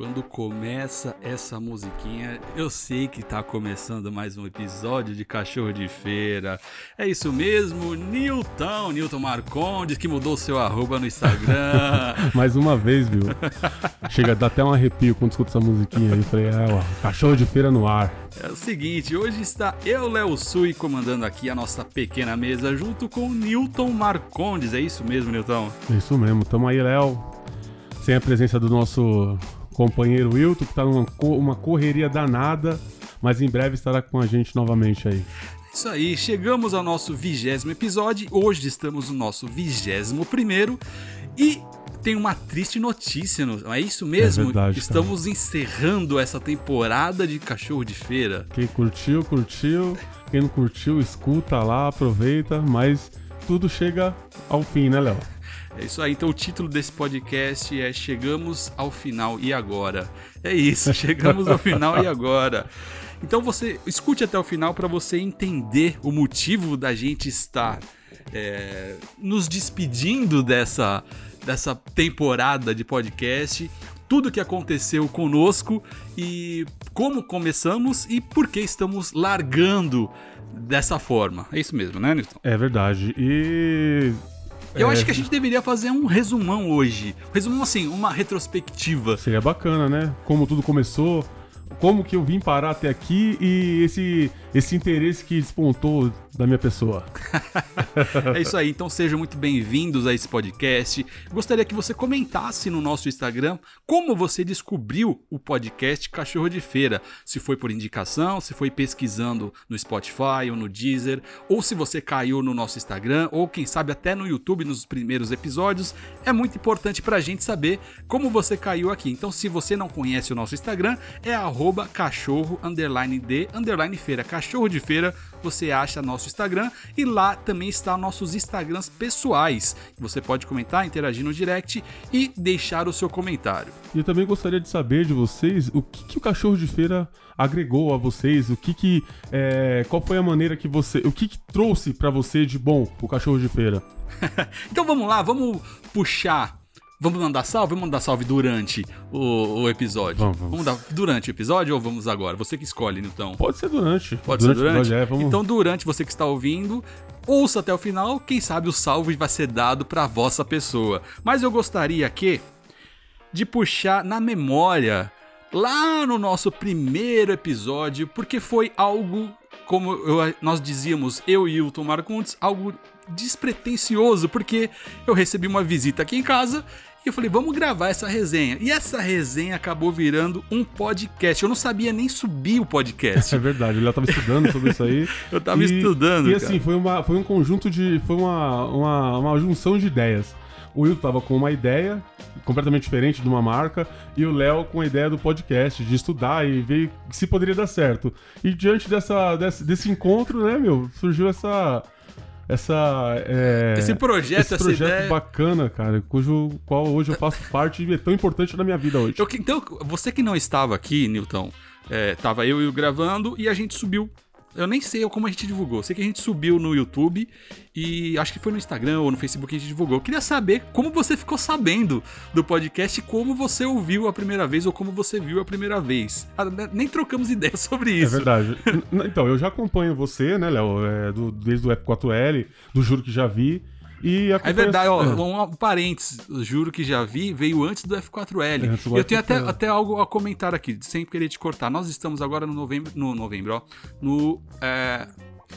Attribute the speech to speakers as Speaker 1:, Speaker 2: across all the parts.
Speaker 1: quando começa essa musiquinha, eu sei que tá começando mais um episódio de Cachorro de Feira. É isso mesmo, Nilton, Nilton Marcondes, que mudou seu arroba no Instagram.
Speaker 2: mais uma vez, viu? Chega a dar até um arrepio quando escuto essa musiquinha aí. Eu falei, ah, ó, Cachorro de Feira no ar.
Speaker 1: É o seguinte, hoje está eu, Léo Sui, comandando aqui a nossa pequena mesa junto com Nilton Marcondes. É isso mesmo, Nilton?
Speaker 2: É isso mesmo, tamo aí, Léo. Sem a presença do nosso companheiro Wilton, que está numa uma correria danada, mas em breve estará com a gente novamente aí.
Speaker 1: Isso aí, chegamos ao nosso vigésimo episódio. Hoje estamos no nosso vigésimo primeiro e tem uma triste notícia, não é isso mesmo?
Speaker 2: É verdade,
Speaker 1: Estamos
Speaker 2: cara.
Speaker 1: encerrando essa temporada de Cachorro de Feira.
Speaker 2: Quem curtiu, curtiu. Quem não curtiu, escuta lá, aproveita, mas tudo chega ao fim, né, Léo?
Speaker 1: É isso aí, então o título desse podcast é Chegamos ao Final e Agora. É isso, chegamos ao final e agora. Então você escute até o final para você entender o motivo da gente estar é, nos despedindo dessa, dessa temporada de podcast, tudo que aconteceu conosco e como começamos e por que estamos largando dessa forma. É isso mesmo, né, Nilton?
Speaker 2: É verdade. E
Speaker 1: eu
Speaker 2: é.
Speaker 1: acho que a gente deveria fazer um resumão hoje. Um resumão assim, uma retrospectiva.
Speaker 2: Seria bacana, né? Como tudo começou, como que eu vim parar até aqui e esse, esse interesse que despontou da minha pessoa.
Speaker 1: é isso aí, então sejam muito bem-vindos a esse podcast. Gostaria que você comentasse no nosso Instagram como você descobriu o podcast Cachorro de Feira. Se foi por indicação, se foi pesquisando no Spotify ou no Deezer, ou se você caiu no nosso Instagram, ou quem sabe até no YouTube nos primeiros episódios. É muito importante pra gente saber como você caiu aqui. Então, se você não conhece o nosso Instagram, é cachorro de feira. Cachorro de feira, você acha nosso Instagram e lá também está nossos Instagrams pessoais. Você pode comentar, interagir no direct e deixar o seu comentário.
Speaker 2: E eu também gostaria de saber de vocês o que, que o cachorro de feira agregou a vocês, o que que é, qual foi a maneira que você, o que, que trouxe para você de bom o cachorro de feira.
Speaker 1: então vamos lá, vamos puxar Vamos mandar salve? Vamos mandar salve durante o, o episódio.
Speaker 2: Vamos, vamos.
Speaker 1: vamos dar durante o episódio ou vamos agora? Você que escolhe, então.
Speaker 2: Pode ser durante.
Speaker 1: Pode
Speaker 2: durante
Speaker 1: ser durante?
Speaker 2: É, vamos...
Speaker 1: Então, durante você que está ouvindo, ouça até o final. Quem sabe o salve vai ser dado para vossa pessoa. Mas eu gostaria aqui de puxar na memória lá no nosso primeiro episódio, porque foi algo, como eu, nós dizíamos, eu e Hilton Marcondes, algo despretensioso, porque eu recebi uma visita aqui em casa e eu falei, vamos gravar essa resenha. E essa resenha acabou virando um podcast. Eu não sabia nem subir o podcast.
Speaker 2: É verdade, eu já tava estudando sobre isso aí.
Speaker 1: eu tava e, estudando.
Speaker 2: E assim, foi, uma, foi um conjunto de. Foi uma, uma, uma junção de ideias. O Will tava com uma ideia completamente diferente de uma marca e o Léo com a ideia do podcast, de estudar e ver se poderia dar certo. E diante dessa, desse, desse encontro, né, meu, surgiu essa essa é,
Speaker 1: esse projeto,
Speaker 2: esse projeto
Speaker 1: ideia...
Speaker 2: bacana, cara, cujo qual hoje eu faço parte e é tão importante na minha vida hoje.
Speaker 1: Eu, então, você que não estava aqui, Newton, é, tava eu e o gravando e a gente subiu eu nem sei como a gente divulgou. Sei que a gente subiu no YouTube e acho que foi no Instagram ou no Facebook que a gente divulgou. Eu queria saber como você ficou sabendo do podcast, como você ouviu a primeira vez ou como você viu a primeira vez. Ah, né, nem trocamos ideias sobre isso.
Speaker 2: É verdade. então, eu já acompanho você, né, Léo, é, desde o F4L, do Juro que já vi. E
Speaker 1: é verdade, ó, um, um parênteses, juro que já vi, veio antes do F4L. É, eu tenho até, até algo a comentar aqui, sem querer te cortar. Nós estamos agora no novembro, no novembro, ó, no é,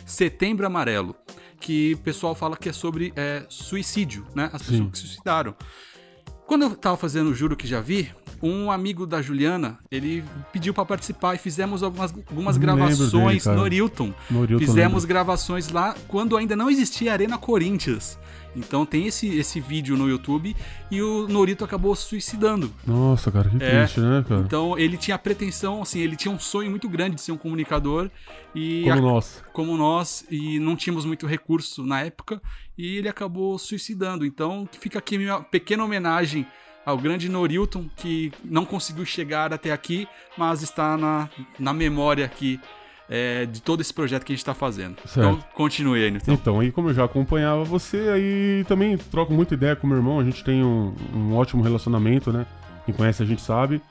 Speaker 1: setembro amarelo, que o pessoal fala que é sobre é, suicídio, né? As pessoas Sim. que se suicidaram. Quando eu tava fazendo o Juro que já vi, um amigo da Juliana, ele pediu para participar e fizemos algumas, algumas gravações dele, no Nilton. Fizemos gravações lá quando ainda não existia Arena Corinthians. Então tem esse, esse vídeo no YouTube e o Norito acabou se suicidando.
Speaker 2: Nossa, cara, que é, triste, né, cara?
Speaker 1: Então ele tinha pretensão, assim, ele tinha um sonho muito grande de ser um comunicador e
Speaker 2: como a, nós.
Speaker 1: Como nós e não tínhamos muito recurso na época e ele acabou suicidando. Então fica aqui minha pequena homenagem ao grande Norilton que não conseguiu chegar até aqui, mas está na, na memória aqui é, de todo esse projeto que a gente está fazendo. Então, certo. Então, continue aí,
Speaker 2: Então. então, aí como eu já acompanhava você, aí também troco muita ideia com meu irmão, a gente tem um, um ótimo relacionamento, né? Quem conhece a gente sabe.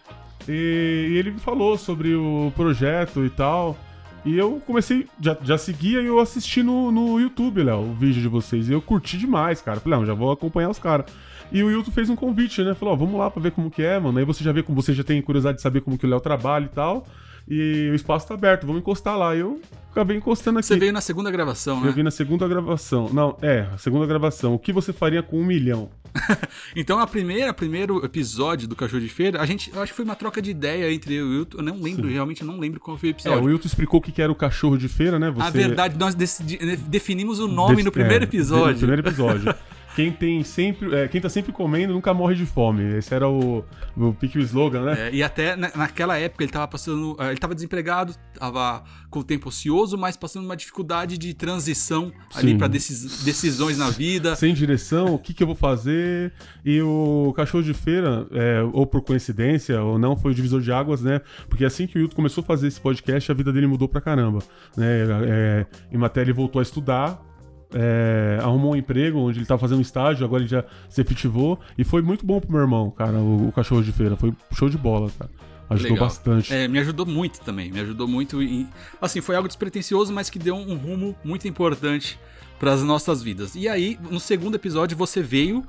Speaker 2: E, e ele falou sobre o projeto e tal. E eu comecei, já, já seguia e eu assisti no, no YouTube, Léo, o vídeo de vocês. E eu curti demais, cara. Falei, não, já vou acompanhar os caras. E o YouTube fez um convite, né? Falou, ó, vamos lá pra ver como que é, mano. Aí você já vê como você já tem curiosidade de saber como que o Léo trabalha e tal. E o espaço tá aberto, vamos encostar lá. Eu acabei encostando aqui.
Speaker 1: Você veio na segunda gravação, né?
Speaker 2: Eu vi na segunda gravação. Não, é, a segunda gravação. O que você faria com um milhão?
Speaker 1: então, a primeira, primeiro episódio do Cachorro de Feira, a gente, eu acho que foi uma troca de ideia entre eu e o Wilton. Eu não lembro, Sim. realmente eu não lembro qual foi o episódio.
Speaker 2: É, o Wilton explicou o que era o cachorro de feira, né?
Speaker 1: Você... A verdade, nós definimos o nome no primeiro é, episódio. No
Speaker 2: primeiro episódio. quem tem sempre. É, quem tá sempre comendo nunca morre de fome. Esse era o, o pique o slogan, né?
Speaker 1: É, e até na, naquela época ele tava passando. É, ele tava desempregado, tava com o tempo ocioso, mas passando uma dificuldade de transição Sim. ali para decis, decisões na vida.
Speaker 2: Sem direção, o que, que eu vou fazer? E o cachorro de feira, é, ou por coincidência, ou não, foi o divisor de águas, né? Porque assim que o Hilton começou a fazer esse podcast, a vida dele mudou pra caramba. Né? É, em matéria, ele voltou a estudar é, arrumou um emprego onde ele estava fazendo um estágio, agora ele já se efetivou. E foi muito bom pro meu irmão, cara, o, o cachorro de feira. Foi show de bola, cara. Ajudou Legal. bastante.
Speaker 1: É, me ajudou muito também. Me ajudou muito. E, assim, foi algo despretensioso, mas que deu um rumo muito importante para as nossas vidas. E aí, no segundo episódio, você veio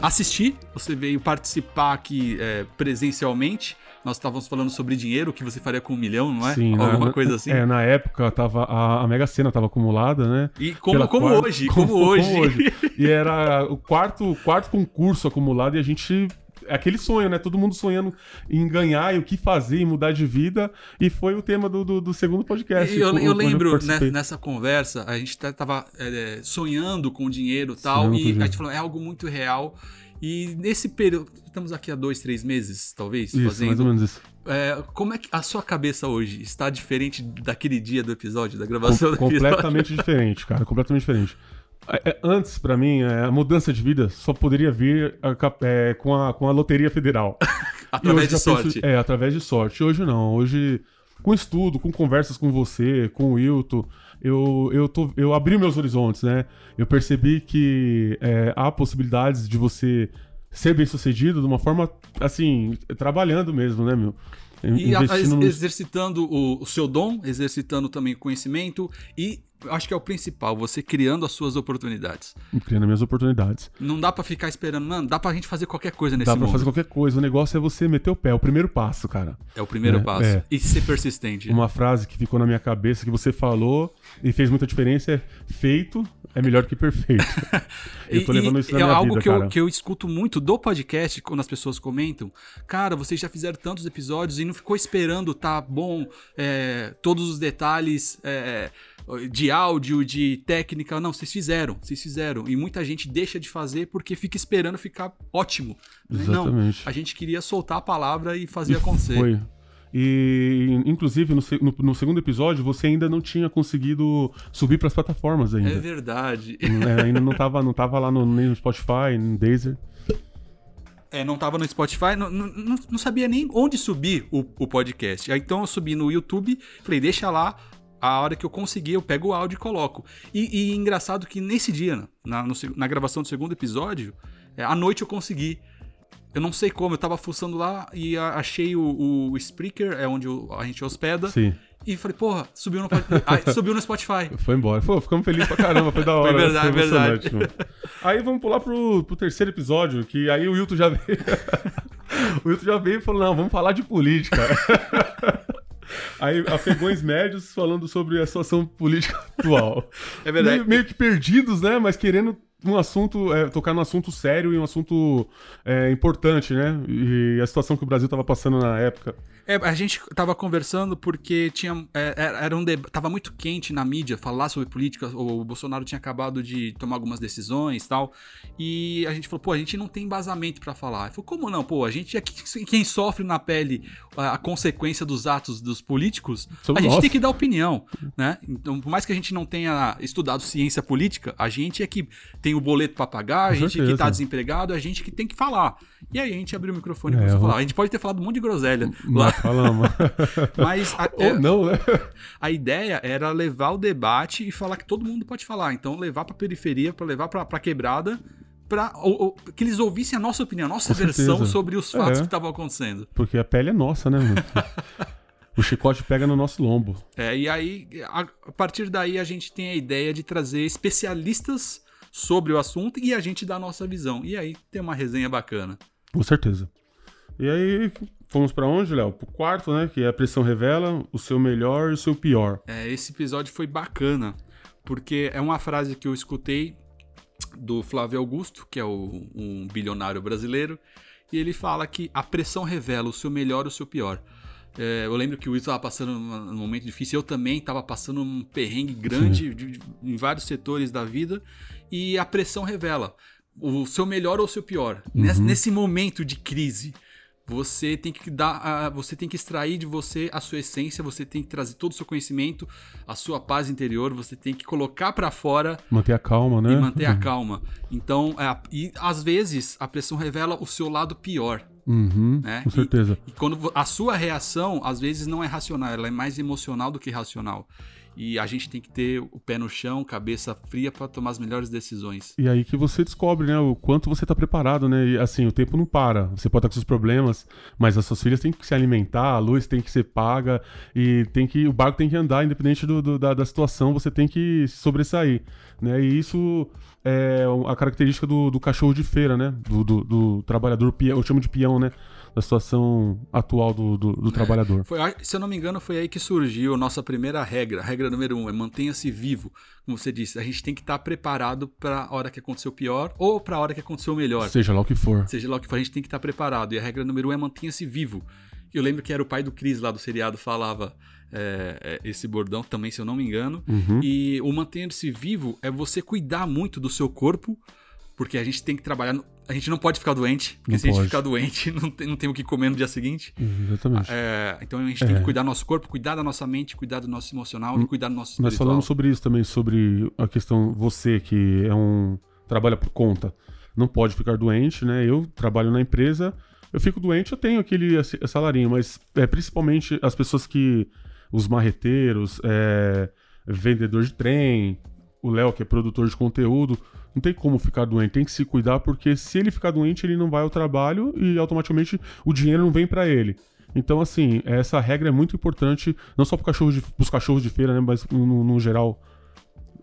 Speaker 1: assistir, você veio participar aqui é, presencialmente. Nós estávamos falando sobre dinheiro, o que você faria com um milhão, não é?
Speaker 2: Sim,
Speaker 1: Alguma
Speaker 2: na,
Speaker 1: coisa assim.
Speaker 2: É, na época tava, a, a Mega Sena estava acumulada, né?
Speaker 1: E como, como quarta, hoje, como, como hoje. Como hoje.
Speaker 2: E era o quarto, quarto concurso acumulado e a gente é aquele sonho, né? Todo mundo sonhando em ganhar e o que fazer e mudar de vida. E foi o tema do, do, do segundo podcast.
Speaker 1: E eu, eu lembro eu né, nessa conversa, a gente tava é, sonhando com dinheiro e tal, e a gente falou, é algo muito real. E nesse período, estamos aqui há dois, três meses, talvez,
Speaker 2: isso, fazendo. Mais ou menos isso.
Speaker 1: É, como é que a sua cabeça hoje está diferente daquele dia do episódio, da gravação Com,
Speaker 2: do episódio? Completamente diferente, cara, completamente diferente. É, é antes, para mim, é, a mudança de vida só poderia vir é, com, a, com a Loteria Federal.
Speaker 1: através de sorte.
Speaker 2: Penso, é, através de sorte. Hoje não. Hoje, com estudo, com conversas com você, com o Wilton, eu, eu, tô, eu abri meus horizontes, né? Eu percebi que é, há possibilidades de você ser bem sucedido de uma forma, assim, trabalhando mesmo, né, meu?
Speaker 1: E exercitando o, o, seu dom, exercitando também o conhecimento e acho que é o principal, você criando as suas oportunidades.
Speaker 2: Criando as minhas oportunidades.
Speaker 1: Não dá para ficar esperando, mano, dá pra gente fazer qualquer coisa nesse
Speaker 2: dá
Speaker 1: mundo.
Speaker 2: Dá pra fazer qualquer coisa, o negócio é você meter o pé, é o primeiro passo, cara.
Speaker 1: É o primeiro é, passo. É. E ser persistente.
Speaker 2: Uma frase que ficou na minha cabeça que você falou e fez muita diferença é feito é melhor que perfeito. eu tô levando isso na
Speaker 1: é
Speaker 2: minha
Speaker 1: algo
Speaker 2: vida,
Speaker 1: que
Speaker 2: cara.
Speaker 1: eu, que eu escuto muito do podcast, quando as pessoas comentam, cara, vocês já fizeram tantos episódios e não ficou esperando tá bom é, todos os detalhes é, de áudio, de técnica. Não, vocês fizeram, vocês fizeram. E muita gente deixa de fazer porque fica esperando ficar ótimo.
Speaker 2: Exatamente.
Speaker 1: Não, a gente queria soltar a palavra e fazer e acontecer.
Speaker 2: Foi. E, inclusive, no, no, no, segundo episódio, você ainda não tinha conseguido subir para as plataformas ainda. É
Speaker 1: verdade.
Speaker 2: É, ainda não estava não tava lá no, nem no Spotify, no Deezer.
Speaker 1: É, não estava no Spotify, não, não, não, sabia nem onde subir o, o podcast. Aí, então eu subi no YouTube, falei, deixa lá, a hora que eu conseguir, eu pego o áudio e coloco. E, e engraçado que nesse dia, na, no, na gravação do segundo episódio, é, à noite eu consegui. Eu não sei como, eu tava fuçando lá e achei o, o Spreaker, é onde a gente hospeda.
Speaker 2: Sim.
Speaker 1: E falei, porra, subiu no, ah, subiu no Spotify.
Speaker 2: Foi embora. Pô, ficamos felizes pra caramba, foi da hora.
Speaker 1: foi verdade, foi verdade.
Speaker 2: Aí vamos pular pro, pro terceiro episódio, que aí o Wilton já veio. o Wilton já veio e falou: não, vamos falar de política. Aí, afegões médios falando sobre a situação política atual.
Speaker 1: É verdade.
Speaker 2: Meio, meio que perdidos, né? Mas querendo um assunto, é, tocar num assunto sério e um assunto é, importante, né? E a situação que o Brasil estava passando na época.
Speaker 1: É, a gente tava conversando porque tinha. É, é era um tava muito quente na mídia falar sobre política. O Bolsonaro tinha acabado de tomar algumas decisões e tal. E a gente falou, pô, a gente não tem embasamento para falar. Falei, como não? Pô, a gente é quem sofre na pele a, a consequência dos atos dos políticos, a gente nós. tem que dar opinião, né? Então, por mais que a gente não tenha estudado ciência política, a gente é que tem o boleto para pagar, a gente que tá desempregado, a gente que tem que falar. E aí a gente abriu o microfone é, pra falar. A gente pode ter falado um monte de groselha lá
Speaker 2: falamos.
Speaker 1: Mas a,
Speaker 2: Ou é, não, né?
Speaker 1: A ideia era levar o debate e falar que todo mundo pode falar. Então, levar pra periferia, para levar pra, pra quebrada, para que eles ouvissem a nossa opinião, a nossa
Speaker 2: Com
Speaker 1: versão
Speaker 2: certeza.
Speaker 1: sobre os fatos
Speaker 2: É.
Speaker 1: que estavam acontecendo.
Speaker 2: Porque a pele é nossa, né, mano? o chicote pega no nosso lombo.
Speaker 1: É, e aí, a, a partir daí, a gente tem a ideia de trazer especialistas sobre o assunto e a gente dá a nossa visão. E aí tem uma resenha bacana.
Speaker 2: Com certeza. E aí, fomos pra onde, Léo? Pro quarto, né? Que é a pressão revela o seu melhor e o seu pior.
Speaker 1: É, esse episódio foi bacana, porque é uma frase que eu escutei do Flávio Augusto, que é o, um bilionário brasileiro, e ele fala que a pressão revela o seu melhor e o seu pior. É, eu lembro que o Will estava passando um momento difícil, eu também estava passando um perrengue grande de- de- em vários setores da vida, e a pressão revela o seu melhor ou o seu pior. Nesse, nesse momento de crise, você tem que dar, você tem que extrair de você a sua essência, você tem que trazer todo o seu conhecimento, a sua paz interior, você tem que colocar para fora
Speaker 2: Manter a calma, né?
Speaker 1: e manter a calma. Então, é, e às vezes a pressão revela o seu lado pior,
Speaker 2: Uhum,
Speaker 1: né?
Speaker 2: com
Speaker 1: E-
Speaker 2: certeza.
Speaker 1: E quando vo- a sua reação às vezes não é racional, ela é mais emocional do que racional. E a gente tem que ter o pé no chão, cabeça fria para tomar as melhores decisões.
Speaker 2: E aí que você descobre, né, o quanto você tá preparado, né? E assim, o tempo não para. Você pode estar com seus problemas, mas as suas filhas têm que se alimentar, a luz tem que ser paga e tem que o barco tem que andar independente do, do- da, da situação, você tem que sobressair, né? E isso é a característica do, do cachorro de feira, né? Do, do- do trabalhador eu chamo de peão, né? Da situação atual do, do, do trabalhador.
Speaker 1: Foi, se eu não me engano, foi aí que surgiu a nossa primeira regra. A regra número um é mantenha-se vivo. Como você disse, a gente tem que estar preparado para a hora que aconteceu pior ou para a hora que aconteceu melhor.
Speaker 2: Seja lá o que for.
Speaker 1: Seja lá o que for, a gente tem que estar preparado. E a regra número um é mantenha-se vivo. Eu lembro que era o pai do Cris lá do seriado falava é, é, esse bordão também, se eu não me engano.
Speaker 2: Uhum.
Speaker 1: E o manter-se vivo é você cuidar muito do seu corpo, porque a gente tem que trabalhar. no- A gente não pode ficar doente, porque
Speaker 2: Não
Speaker 1: se a gente
Speaker 2: pode.
Speaker 1: ficar doente, não tem, não tem o que comer no dia seguinte.
Speaker 2: Exatamente.
Speaker 1: É, então a gente tem
Speaker 2: É.
Speaker 1: que cuidar do nosso corpo, cuidar da nossa mente, cuidar do nosso emocional e cuidar do nosso espiritual.
Speaker 2: Nós falamos sobre isso também, sobre a questão, você que é um. trabalha por conta, não pode ficar doente, né? Eu trabalho na empresa, eu fico doente, eu tenho aquele salarinho, mas é, principalmente as pessoas que. os marreteiros, é, vendedor de trem, o Léo, que é produtor de conteúdo, não tem como ficar doente, tem que se cuidar, porque se ele ficar doente, ele não vai ao trabalho e automaticamente o dinheiro não vem pra ele. Então, assim, essa regra é muito importante, não só para cachorro pros cachorros de feira, né? Mas no, no geral,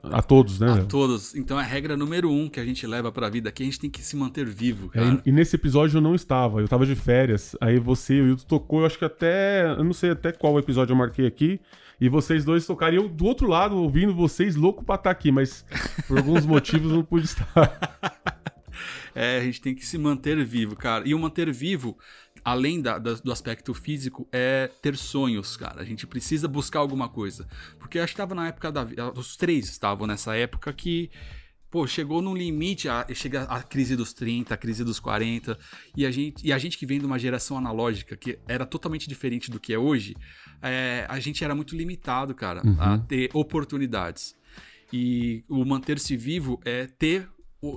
Speaker 2: a todos, né?
Speaker 1: A todos. Então a regra número um que a gente leva pra vida aqui, a gente tem que se manter vivo,
Speaker 2: É,
Speaker 1: cara.
Speaker 2: e, e nesse episódio eu não estava, eu tava de férias. Aí você e o Hilton tocou, eu acho que até. Eu não sei até qual episódio eu marquei aqui. E vocês dois tocaram. E eu do outro lado, ouvindo vocês, louco pra estar aqui, mas por alguns motivos não pude estar.
Speaker 1: É, a gente tem que se manter vivo, cara. E o manter vivo, além da- da- do aspecto físico, é ter sonhos, cara. A gente precisa buscar alguma coisa. Porque eu acho que tava na época da vida. Os três estavam nessa época que. Pô, chegou num limite, a, chega a crise dos 30, a crise dos 40, e a gente, e a gente que vem de uma geração analógica, que era totalmente diferente do que é hoje, é, a gente era muito limitado, cara, a ter oportunidades. E o manter-se vivo é ter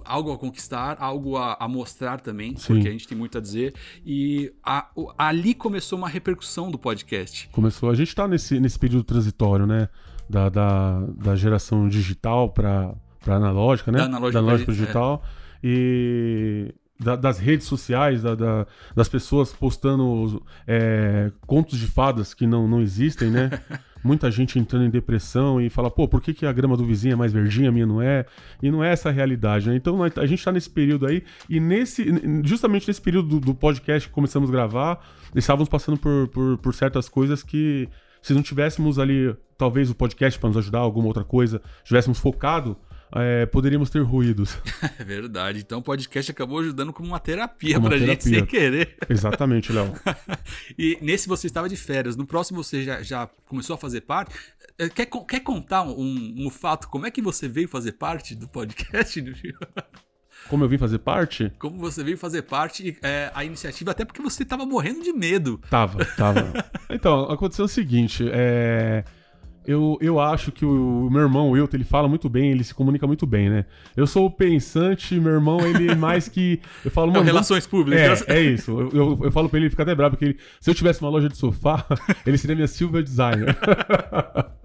Speaker 1: algo a conquistar, algo a, a mostrar também,
Speaker 2: Sim.
Speaker 1: porque a gente tem muito a dizer. E a- ali começou uma repercussão do podcast.
Speaker 2: Começou. A gente tá nesse, nesse período transitório, né? Da, da, da geração digital pra analógica, né?
Speaker 1: Da analógica di-
Speaker 2: digital. E da- das redes sociais, da- da- das pessoas postando é, contos de fadas que não, não existem, né? Muita gente entrando em depressão e fala, pô, por que, que a grama do vizinho é mais verdinha, a minha não é? E não é essa a realidade, né? Então a gente tá nesse período aí, e nesse, justamente nesse período do, do podcast que começamos a gravar, estávamos passando por, por, por certas coisas que, se não tivéssemos ali, talvez o podcast para nos ajudar, alguma outra coisa, tivéssemos focado, é, poderíamos ter ruídos.
Speaker 1: É verdade. Então o podcast acabou ajudando como uma terapia
Speaker 2: Como
Speaker 1: pra gente sem querer.
Speaker 2: Exatamente, Léo.
Speaker 1: E nesse você estava de férias. No próximo você já, já começou a fazer parte. Eh, Quer, quer contar um, um fato? Como é que você veio fazer parte do podcast?
Speaker 2: Como eu vim fazer parte?
Speaker 1: Como você veio fazer parte eh, a iniciativa? Até porque você estava morrendo de medo.
Speaker 2: Tava, tava. Então, aconteceu o seguinte, é... Eu, eu acho que o, meu irmão, o Wilton, ele fala muito bem, ele se comunica muito bem, né? Eu sou o pensante, meu irmão, ele é mais que... Eu falo,
Speaker 1: Não,
Speaker 2: mano,
Speaker 1: relações públicas.
Speaker 2: É, é isso. Eu, eu, eu falo pra ele, ele fica até bravo, porque ele- se eu tivesse uma loja de sofá, ele seria minha silver designer.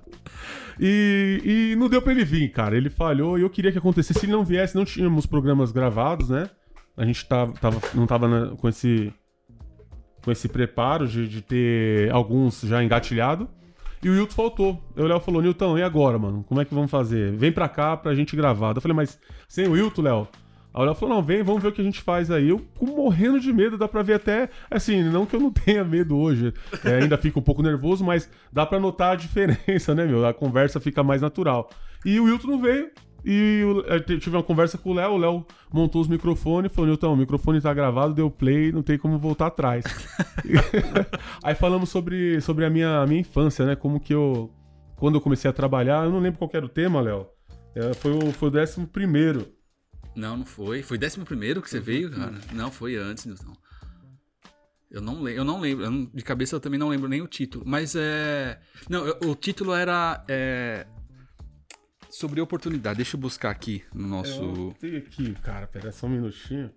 Speaker 2: E, e não deu pra ele vir, cara. Ele falhou e eu queria que acontecesse. Se ele não viesse, não tínhamos programas gravados, né? A gente tava, tava não tava na- com esse com esse preparo de, de ter alguns já engatilhado. E o Wilton faltou. O Léo falou, Nilton, e agora, mano? Como é que vamos fazer? Vem pra cá pra gente gravar. Eu falei, mas sem o Wilton, Léo? Aí o Léo falou, não, vem, vamos ver o que a gente faz aí. Eu morrendo de medo, dá pra ver até, assim, não que eu não tenha medo hoje, é, ainda fico um pouco nervoso, mas dá pra notar a diferença, né, meu? A conversa fica mais natural. E o Wilton não veio, e eu tive uma conversa com o Léo, o Léo montou os microfones, falou, Nilton, o microfone tá gravado, deu play, não tem como voltar atrás. Aí falamos sobre, sobre a, minha, a minha infância, né? Como que eu. Quando eu comecei a trabalhar, eu não lembro qual que era o tema, Léo. É, foi, o, foi o décimo primeiro.
Speaker 1: Não, não foi. Foi 11 primeiro que você veio, cara? Não, foi antes, Nilton. Eu não lembro, eu não lembro, eu não- de cabeça eu também não lembro nem o título, mas é. Não, eu- o título era. é, sobre oportunidade. Deixa eu buscar aqui no nosso.
Speaker 2: Eu tenho aqui, cara, pera só um minutinho.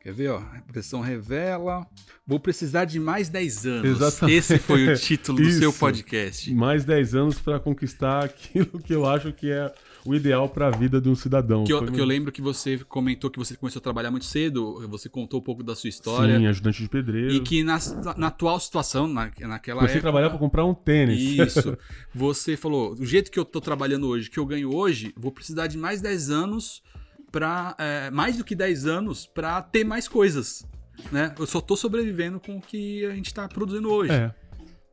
Speaker 1: Quer ver, ó? Pressão revela. Vou precisar de mais 10 anos.
Speaker 2: Exatamente.
Speaker 1: Esse foi o título do seu podcast.
Speaker 2: Mais 10 anos pra conquistar aquilo que eu acho que é o ideal pra vida de um cidadão.
Speaker 1: Que eu, que eu lembro que você comentou que você começou a trabalhar muito cedo, você contou um pouco da sua história.
Speaker 2: Sim, ajudante de pedreiro.
Speaker 1: E que na, na atual situação, na, naquela
Speaker 2: Comecei a
Speaker 1: época.
Speaker 2: trabalhar pra comprar um tênis.
Speaker 1: Isso. Você falou, do jeito que eu tô trabalhando hoje, que eu ganho hoje, vou precisar de mais 10 anos para mais do que 10 anos pra ter mais coisas, né? Eu só tô sobrevivendo com o que a gente tá produzindo hoje,
Speaker 2: É.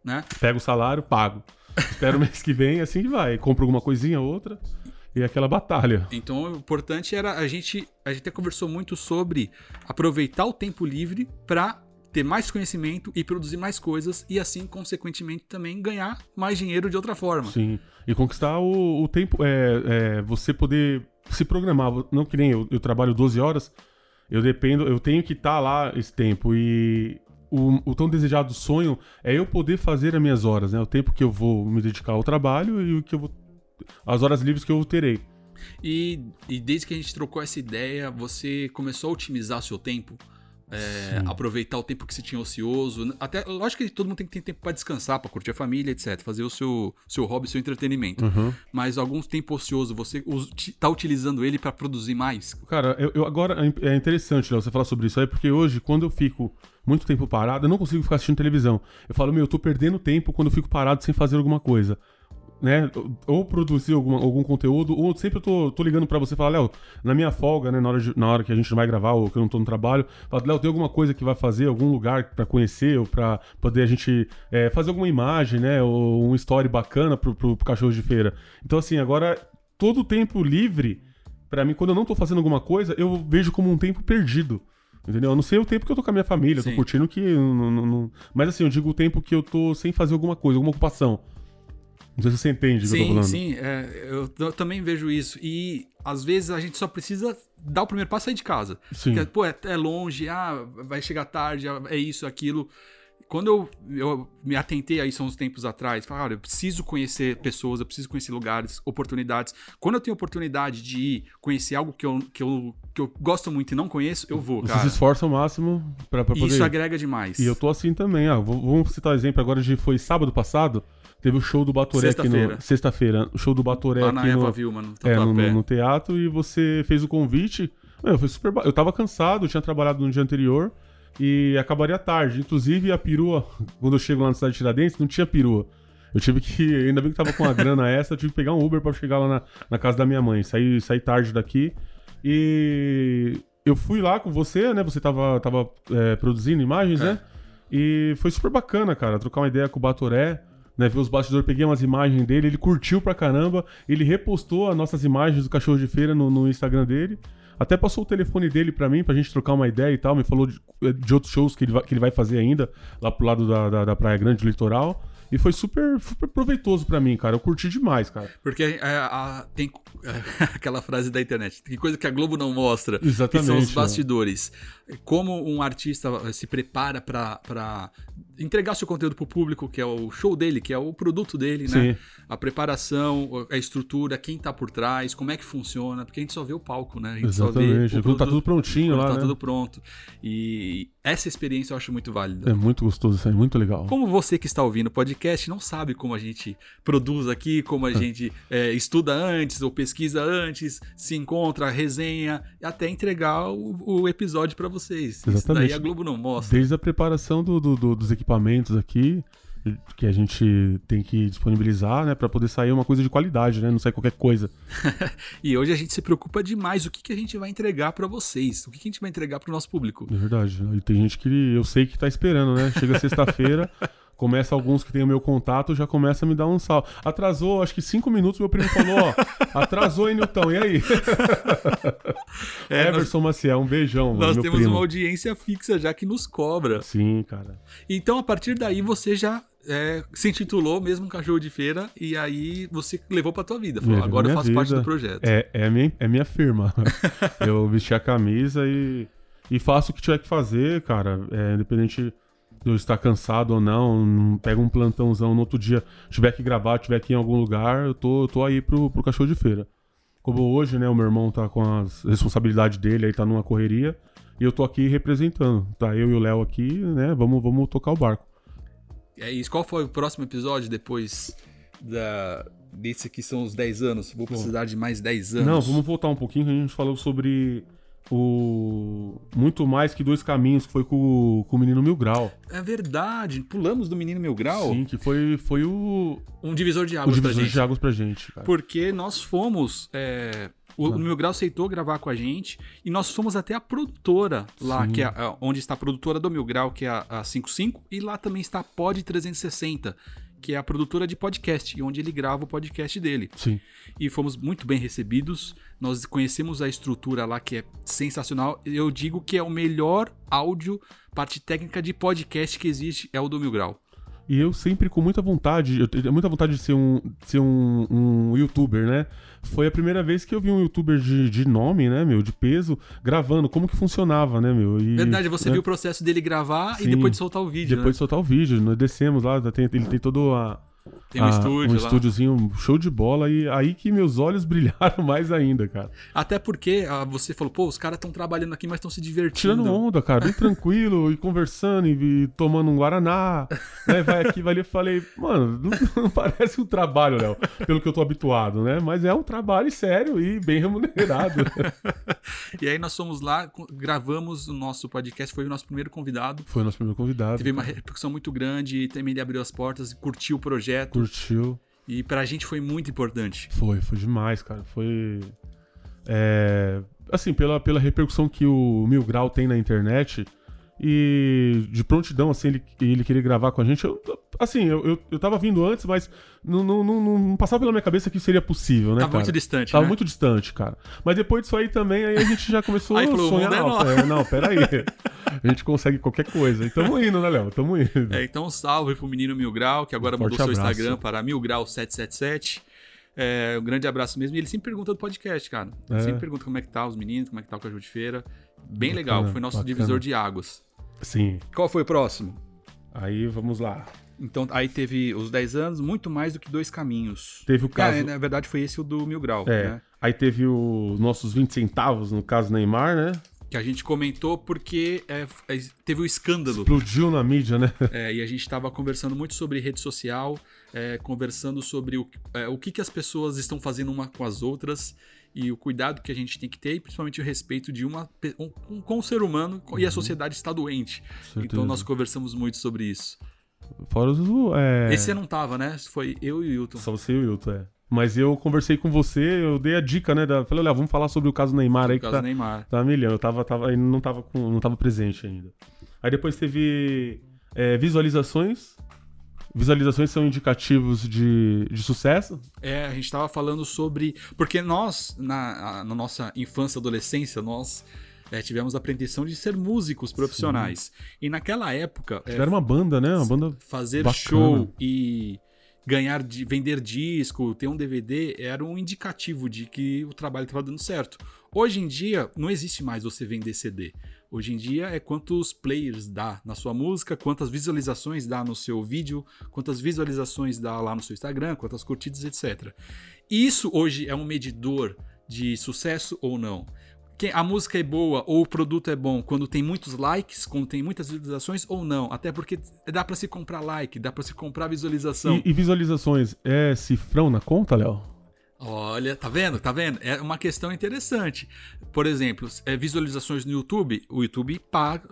Speaker 1: né?
Speaker 2: Pego o salário, pago. Espero o mês que vem, assim que vai. Compro alguma coisinha, outra. E aquela batalha.
Speaker 1: Então, o importante era a gente, a gente até conversou muito sobre aproveitar o tempo livre para ter mais conhecimento e produzir mais coisas e assim, consequentemente, também ganhar mais dinheiro de outra forma.
Speaker 2: Sim. E conquistar o, o tempo. É, é, você poder se programar. Não que nem eu, eu trabalho 12 horas, eu dependo, eu tenho que estar lá esse tempo. E o, o tão desejado sonho é eu poder fazer as minhas horas, né? O tempo que eu vou me dedicar ao trabalho e o que eu vou. As horas livres que eu terei.
Speaker 1: E, e desde que a gente trocou essa ideia, você começou a otimizar seu tempo? É, aproveitar o tempo que você tinha ocioso. Até, lógico que todo mundo tem que ter tempo para descansar, para curtir a família, etc. Fazer o seu, seu hobby, seu entretenimento.
Speaker 2: Uhum.
Speaker 1: Mas algum tempo ocioso, você us- ti- tá utilizando ele para produzir mais?
Speaker 2: Cara, eu, eu- agora é interessante, Léo, você falar sobre isso aí, porque hoje, quando eu fico muito tempo parado, eu não consigo ficar assistindo televisão. Eu falo, meu, eu tô perdendo tempo quando eu fico parado sem fazer alguma coisa. Né? Ou produzir alguma- algum conteúdo, ou sempre eu tô, tô ligando pra você e falar, Léo, na minha folga, né, na hora, de- na hora que a gente não vai gravar ou que eu não tô no trabalho, falo, Léo, tem alguma coisa que vai fazer, algum lugar pra conhecer, ou pra poder a gente é, fazer alguma imagem, né, ou um story bacana pro, pro, pro cachorro de feira. Então, assim, agora, todo o tempo livre, Pra mim, quando eu não tô fazendo alguma coisa, eu vejo como um tempo perdido. Entendeu? Eu não sei o tempo que eu tô com a minha família,
Speaker 1: Sim.
Speaker 2: tô curtindo que. não- não- não- Mas assim, eu digo o tempo que eu tô sem fazer alguma coisa, alguma ocupação. Não sei se você entende o que eu tô
Speaker 1: Sim,
Speaker 2: falando.
Speaker 1: sim, é, eu, eu também vejo isso. E às vezes a gente só precisa dar o primeiro passo e sair de casa.
Speaker 2: Sim.
Speaker 1: Porque, pô, é, é longe, ah, vai chegar tarde, ah, é isso, aquilo. Quando eu, eu me atentei a isso há uns tempos atrás, falei, olha, eu preciso conhecer pessoas, eu preciso conhecer lugares, oportunidades. Quando eu tenho oportunidade de ir conhecer algo que eu, que eu, que eu gosto muito e não conheço, eu vou,
Speaker 2: Você
Speaker 1: cara.
Speaker 2: se esforça ao máximo pra, pra poder.
Speaker 1: isso agrega demais.
Speaker 2: E eu tô assim também, ah, vou- vamos citar um exemplo agora de foi sábado passado, teve o show do Batoré aqui no. Sexta-feira. O show do Batoré
Speaker 1: Lá
Speaker 2: aqui
Speaker 1: na Eva
Speaker 2: no.
Speaker 1: Vilma, no
Speaker 2: É, no,
Speaker 1: Tatuapé.
Speaker 2: no teatro e você fez o convite. Meu, foi super Eu tava cansado, eu tinha trabalhado no dia anterior e acabaria tarde. Inclusive, a perua, quando eu chego lá na cidade de Tiradentes, não tinha perua. Eu tive que. Ainda bem que tava com a grana essa, eu tive que pegar um Uber pra chegar lá na, na casa da minha mãe. Saí, saí tarde daqui. E eu fui lá com você, né? Você tava, tava é, produzindo imagens,
Speaker 1: É.
Speaker 2: né? E foi super bacana, cara, trocar uma ideia com o Batoré, né? Ver os bastidores, peguei umas imagens dele, ele curtiu pra caramba, ele repostou as nossas imagens do cachorro de feira no, no Instagram dele. Até passou o telefone dele pra mim, pra gente trocar uma ideia e tal. Me falou de, de outros shows que ele, vai, que ele vai fazer ainda, lá pro lado da, da, da Praia Grande, do litoral. E foi super, super proveitoso pra mim, cara. Eu curti demais, cara.
Speaker 1: Porque é, a- tem é, aquela frase da internet, tem coisa que a Globo não mostra,
Speaker 2: Exatamente,
Speaker 1: que são os
Speaker 2: né?
Speaker 1: bastidores. Como um artista se prepara pra, pra entregar seu conteúdo pro público, que é o show dele, que é o produto dele, né?
Speaker 2: Sim.
Speaker 1: A preparação, a estrutura, quem tá por trás, como é que funciona, porque a gente só vê o palco, né? A gente só
Speaker 2: Exatamente.
Speaker 1: vê o
Speaker 2: Quando tá
Speaker 1: produto-
Speaker 2: tudo prontinho
Speaker 1: quando
Speaker 2: lá,
Speaker 1: tá
Speaker 2: né?
Speaker 1: tudo pronto. E essa experiência eu acho muito válida.
Speaker 2: É muito gostoso isso aí, muito legal.
Speaker 1: Como você que está ouvindo o podcast não sabe como a gente produz aqui, como a gente é, estuda antes ou pesquisa antes, se encontra, resenha, até entregar o, o episódio para vocês. Isso
Speaker 2: Exatamente.
Speaker 1: daí a Globo não mostra.
Speaker 2: Desde a preparação do- do- do- dos equipamentos aqui, que a gente tem que disponibilizar, né, Pra poder sair uma coisa de qualidade, né? Não sair qualquer coisa.
Speaker 1: E hoje a gente se preocupa demais o que, que a gente vai entregar para vocês, o que, que a gente vai entregar para o nosso público.
Speaker 2: É verdade. E tem gente que eu sei que tá esperando, né? Chega sexta-feira, começa alguns que tem o meu contato, já começa a me dar um sal. Atrasou, acho que cinco minutos, meu primo falou, ó, atrasou, hein, Nilton? E aí?
Speaker 1: É, nós,
Speaker 2: Everson Maciel, um beijão,
Speaker 1: nós temos
Speaker 2: primo.
Speaker 1: uma audiência fixa já que nos cobra.
Speaker 2: Sim, cara.
Speaker 1: Então, a partir daí, você já é, se intitulou mesmo cachorro de feira e aí você levou pra tua vida. Falou,
Speaker 2: Levei
Speaker 1: agora eu faço parte
Speaker 2: vida.
Speaker 1: do projeto.
Speaker 2: É, é, minha, é minha firma. eu vesti a camisa e, e faço o que tiver que fazer, cara. É, independente de eu estar cansado ou não, pega um plantãozão no outro dia, tiver que gravar, tiver que ir em algum lugar, eu tô, eu tô aí pro, pro cachorro de feira. Como hoje, né, o meu irmão tá com as responsabilidades dele, aí tá numa correria, e eu tô aqui representando. Tá eu e o Léo aqui, né, vamos, vamos tocar o barco.
Speaker 1: É isso. Qual foi o próximo episódio depois da, desse que são os 10 anos? Vou precisar de mais 10 anos.
Speaker 2: Não, vamos voltar um pouquinho, que a gente falou sobre o muito mais que dois caminhos, que foi com, o- com o menino Mil Grau.
Speaker 1: É verdade. Pulamos do Menino Mil Grau.
Speaker 2: Sim, que foi, foi o,
Speaker 1: Um divisor de
Speaker 2: o
Speaker 1: águas pra
Speaker 2: divisor
Speaker 1: gente.
Speaker 2: de águas pra gente, cara.
Speaker 1: Porque nós fomos. é, o
Speaker 2: Ah.
Speaker 1: Mil Grau aceitou gravar com a gente e nós fomos até a produtora lá,
Speaker 2: Sim.
Speaker 1: que é a- onde está a produtora do Mil Grau, que é a, a 55, e lá também está a Pod 360, que é a produtora de podcast, e onde ele grava o podcast dele.
Speaker 2: Sim.
Speaker 1: E fomos muito bem recebidos. Nós conhecemos a estrutura lá que é sensacional. Eu digo que é o melhor áudio, parte técnica de podcast que existe, é o do Mil Grau.
Speaker 2: E eu sempre com muita vontade, eu tenho muita vontade de ser um, de ser um, um youtuber, né? Foi a primeira vez que eu vi um youtuber de, de nome, né, meu, de peso, gravando, como que funcionava, né, meu? E,
Speaker 1: Verdade, você
Speaker 2: né,
Speaker 1: viu o processo dele gravar e
Speaker 2: Sim.
Speaker 1: depois de soltar o vídeo.
Speaker 2: Depois
Speaker 1: né?
Speaker 2: de soltar o vídeo, nós descemos lá, tem- ele tem todo a,
Speaker 1: Tem um
Speaker 2: a-
Speaker 1: estúdio
Speaker 2: um
Speaker 1: lá.
Speaker 2: estúdiozinho show de bola, e aí que meus olhos brilharam mais ainda, cara.
Speaker 1: Até porque ah, você falou, pô, os caras estão trabalhando aqui, mas estão se divertindo.
Speaker 2: Tirando onda, cara, bem tranquilo, e conversando, e, e tomando um Guaraná, né? Vai aqui, vai ali, eu falei, mano, não, não parece um trabalho, Léo, pelo que eu tô habituado, né? Mas é um trabalho sério e bem remunerado.
Speaker 1: E aí nós fomos lá, gravamos o nosso podcast, foi o nosso primeiro convidado.
Speaker 2: Foi o nosso primeiro convidado.
Speaker 1: Teve uma repercussão muito grande, também ele abriu as portas, curtiu o projeto.
Speaker 2: Curtiu.
Speaker 1: E pra gente foi muito importante.
Speaker 2: Foi, foi demais, cara. Foi. É, assim, pela, pela repercussão que o Mil Grau tem na internet e de prontidão, assim, ele, ele querer gravar com a gente. Eu, assim, eu, eu, eu tava vindo antes, mas não, não, não, não passava pela minha cabeça que isso seria possível, né?
Speaker 1: Tava
Speaker 2: cara?
Speaker 1: muito distante,
Speaker 2: Tava
Speaker 1: né?
Speaker 2: muito distante, cara. Mas depois disso aí também, aí a gente já começou a sonhar
Speaker 1: é nosso.
Speaker 2: É, não, peraí. A gente consegue qualquer coisa. E tamo indo, né, Léo? Tamo indo.
Speaker 1: É, então salve pro menino Mil Grau, que agora
Speaker 2: Um
Speaker 1: mudou seu
Speaker 2: abraço.
Speaker 1: Instagram para Mil Grau 777. É, um grande abraço mesmo. E ele sempre pergunta do podcast, cara. Ele
Speaker 2: É.
Speaker 1: sempre pergunta como é que tá os meninos, como é que tá o Caju de Feira. Bem
Speaker 2: Bacana,
Speaker 1: legal, foi nosso
Speaker 2: bacana.
Speaker 1: divisor de águas.
Speaker 2: Sim.
Speaker 1: Qual foi o próximo?
Speaker 2: Aí vamos lá.
Speaker 1: Então, aí teve os 10 anos, muito mais do que dois caminhos.
Speaker 2: Teve o caso.
Speaker 1: É, na verdade, foi esse o do Mil Grau,
Speaker 2: É.
Speaker 1: né?
Speaker 2: Aí teve os nossos 20 centavos, no caso Neymar, né?
Speaker 1: Que a gente comentou porque é, é, teve o escândalo.
Speaker 2: Explodiu na mídia, né?
Speaker 1: É, e a gente estava conversando muito sobre rede social, é, conversando sobre o, é, o que, que as pessoas estão fazendo uma com as outras e o cuidado que a gente tem que ter, e principalmente o respeito de uma um, com, o ser humano e a sociedade está doente. Então nós conversamos muito sobre isso.
Speaker 2: Fora os. É...
Speaker 1: Esse você não tava, né? Foi eu e o Hilton.
Speaker 2: Só você e o Wilton, é. Mas eu conversei com você, eu dei a dica, né? Da... Falei, olha, vamos falar sobre o caso Neymar aí que
Speaker 1: causa
Speaker 2: tá,
Speaker 1: Neymar.
Speaker 2: tá milhão. Eu tava, tava, aí não, tava com, não tava presente ainda. Aí depois teve é, visualizações. Visualizações são indicativos de, de sucesso.
Speaker 1: É, a gente tava falando sobre. Porque nós, na, na nossa infância e adolescência, nós é, tivemos a pretensão de ser músicos profissionais. E naquela época, é,
Speaker 2: Tiveram uma banda, né? Uma banda.
Speaker 1: fazer
Speaker 2: Bacana.
Speaker 1: show e ganhar, de, vender disco, ter um DVD, era um indicativo de que o trabalho estava dando certo. Hoje em dia, não existe mais você vender CD. Hoje em dia é quantos players dá na sua música, quantas visualizações dá no seu vídeo, quantas visualizações dá lá no seu Instagram, quantas curtidas, etc. Isso hoje é um medidor de sucesso ou não? a música é boa ou o produto é bom quando tem muitos likes, quando tem muitas visualizações ou não. Até porque dá para se comprar like, dá para se comprar visualização.
Speaker 2: E, e, visualizações é cifrão na conta, Léo?
Speaker 1: Olha, tá vendo? Tá vendo? É uma questão interessante. Por exemplo, é, visualizações no YouTube, o YouTube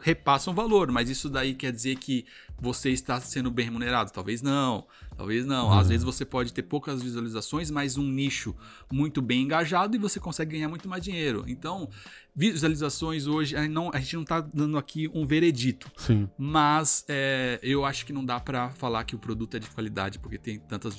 Speaker 1: repassa um valor, mas isso daí quer dizer que você está sendo bem remunerado? Talvez não. Talvez não. Às uhum. vezes você pode ter poucas visualizações, mas um nicho muito bem engajado e você consegue ganhar muito mais dinheiro. Então, visualizações hoje, a, não, a gente não está dando aqui um veredito.
Speaker 2: Sim.
Speaker 1: Mas é, eu acho que não dá para falar que o produto é de qualidade porque tem tantas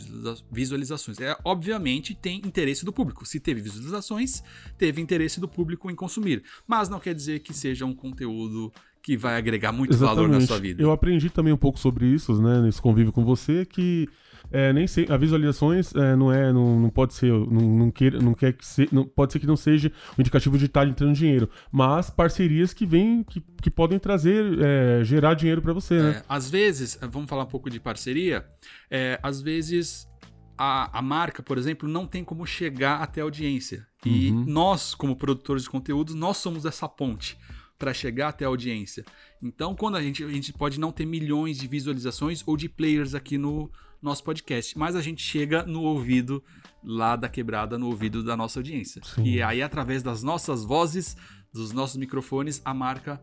Speaker 1: visualizações. É, obviamente tem interesse do público. Se teve visualizações, teve interesse do público em consumir. Mas não quer dizer que seja um conteúdo que vai agregar muito Exatamente. valor na sua vida.
Speaker 2: Eu aprendi também um pouco sobre isso, né, nesse convívio com você, que é, nem sei, a visualizações é, não é, não, não pode ser, não, não, quer, não quer que se, não, pode ser que não seja um indicativo de estar entrando dinheiro, mas parcerias que vêm, que, que podem trazer, é, gerar dinheiro para você, né?
Speaker 1: É, às vezes, vamos falar um pouco de parceria, é, às vezes a, a marca, por exemplo, não tem como chegar até a audiência. E uhum. nós, como produtores de conteúdo, nós somos essa ponte para chegar até a audiência. Então, quando a gente, a gente pode não ter milhões de visualizações ou de players aqui no nosso podcast, mas a gente chega no ouvido lá da quebrada, no ouvido da nossa audiência. Sim. E aí, através das nossas vozes, dos nossos microfones, a marca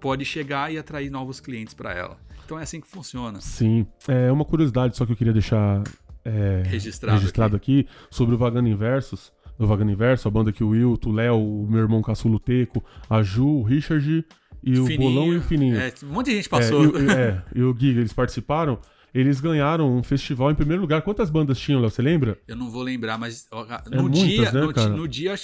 Speaker 1: pode chegar e atrair novos clientes para ela. Então é assim que funciona.
Speaker 2: Sim. É uma curiosidade só que eu queria deixar é, registrado, registrado aqui. aqui. sobre o Vagando Inversos do Vagando Inverso, a banda que o Will, o Léo, o meu irmão Caçulo Teco, a Ju, o Richard e o Fininho. Bolão e o Fininho.
Speaker 1: É, um monte de gente passou.
Speaker 2: É, e, é, e o Giga, eles participaram. Eles ganharam um festival em primeiro lugar. Quantas bandas tinham, Léo? Você lembra?
Speaker 1: Eu não vou lembrar, mas é no, muitas, dia, né, no, no, dia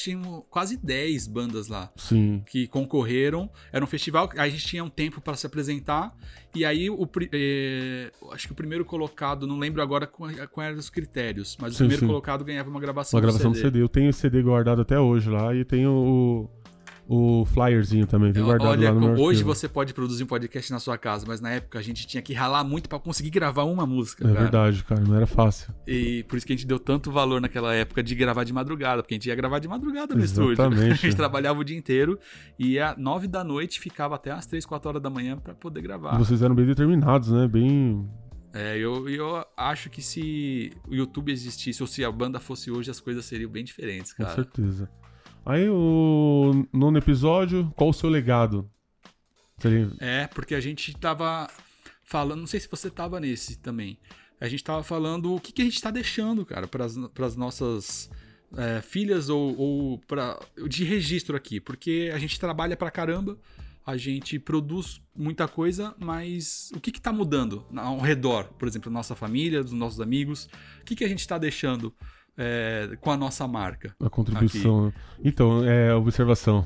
Speaker 1: quase 10 bandas lá
Speaker 2: Sim.
Speaker 1: que concorreram. Era um festival, a gente tinha um tempo para se apresentar. E aí, o, eh, acho que o primeiro colocado, não lembro agora quais eram os critérios, mas sim, o primeiro sim. colocado ganhava uma gravação
Speaker 2: Uma gravação do CD. do CD. Eu tenho esse CD guardado até hoje lá e tenho o o flyerzinho também, tem guardado Olha, lá no
Speaker 1: hoje você pode produzir um podcast na sua casa, mas na época a gente tinha que ralar muito para conseguir gravar uma música.
Speaker 2: É
Speaker 1: cara.
Speaker 2: verdade, cara, não era fácil.
Speaker 1: E por isso que a gente deu tanto valor naquela época de gravar de madrugada, porque a gente ia gravar de madrugada no estúdio. A gente trabalhava o dia inteiro e às nove da noite ficava até às três, quatro horas da manhã para poder gravar.
Speaker 2: E vocês eram bem determinados, né? Bem
Speaker 1: é, eu, eu acho que se o YouTube existisse ou se a banda fosse hoje, as coisas seriam bem diferentes, cara.
Speaker 2: Com certeza. Aí o nono episódio, qual o seu legado?
Speaker 1: É, porque a gente tava falando, não sei se você tava nesse também. A gente tava falando o que, que a gente tá deixando, cara, para as nossas é, filhas ou, ou pra, de registro aqui. Porque a gente trabalha pra caramba, a gente produz muita coisa, mas o que que tá mudando ao redor? Por exemplo, nossa família, dos nossos amigos. O que, que a gente tá deixando é, com a nossa marca.
Speaker 2: A contribuição. Aqui. Então, é, observação.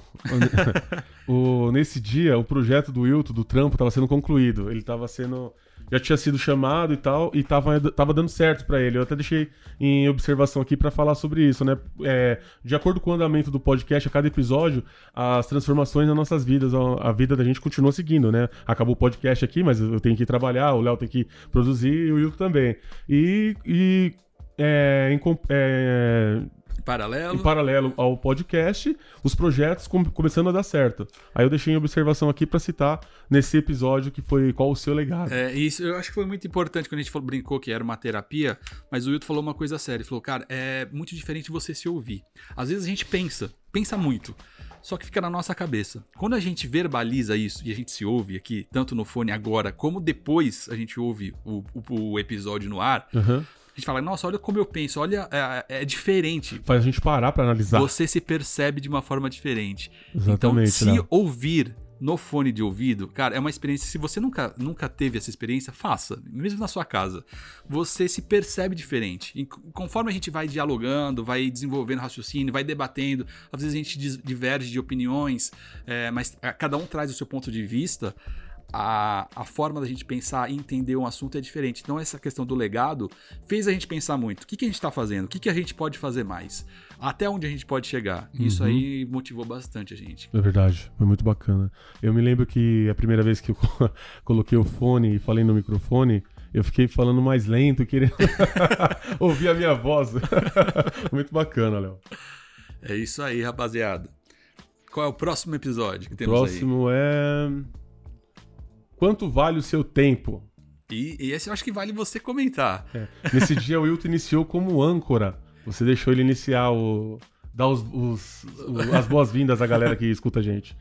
Speaker 2: o, nesse dia, o projeto do Wilton, do trampo, estava sendo concluído. Ele estava sendo. Já tinha sido chamado e tal, e estava tava dando certo para ele. Eu até deixei em observação aqui para falar sobre isso, né? É, de acordo com o andamento do podcast, a cada episódio, as transformações nas nossas vidas, a, a vida da gente continua seguindo, né? Acabou o podcast aqui, mas eu tenho que trabalhar, o Léo tem que produzir e o Wilton também. E, e é, em, é,
Speaker 1: paralelo.
Speaker 2: em paralelo ao podcast, os projetos com, começando a dar certo. Aí eu deixei em observação aqui para citar nesse episódio que foi qual o seu legado.
Speaker 1: É, isso eu acho que foi muito importante quando a gente falou, brincou que era uma terapia, mas o Wilton falou uma coisa séria. Ele falou, cara, é muito diferente você se ouvir. Às vezes a gente pensa, pensa muito. Só que fica na nossa cabeça. Quando a gente verbaliza isso e a gente se ouve aqui, tanto no fone agora, como depois a gente ouve o, o, o episódio no ar, uhum a gente fala, nossa, olha como eu penso, olha, é, é diferente.
Speaker 2: Faz a gente parar para analisar.
Speaker 1: Você se percebe de uma forma diferente. Exatamente. Então, se ouvir no fone de ouvido, cara, é uma experiência. Se você nunca, nunca teve essa experiência, faça, mesmo na sua casa. Você se percebe diferente. E conforme a gente vai dialogando, vai desenvolvendo raciocínio, vai debatendo, às vezes a gente diverge de opiniões, é, mas cada um traz o seu ponto de vista a, a forma da gente pensar e entender um assunto é diferente. Então, essa questão do legado fez a gente pensar muito. O que, que a gente está fazendo? O que, que a gente pode fazer mais? Até onde a gente pode chegar? Isso
Speaker 2: Uhum.
Speaker 1: aí motivou bastante a gente.
Speaker 2: É verdade, foi muito bacana. Eu me lembro que a primeira vez que eu coloquei o fone e falei no microfone, eu fiquei falando mais lento, querendo ouvir a minha voz. muito bacana, Léo.
Speaker 1: É isso aí, rapaziada. Qual é o próximo episódio que temos
Speaker 2: Próximo é. Quanto vale o seu tempo?
Speaker 1: E, e esse eu acho que vale você comentar.
Speaker 2: É. Nesse dia o Wilton iniciou como âncora. Você deixou ele iniciar o. dar os, os- as boas-vindas à galera que escuta a gente.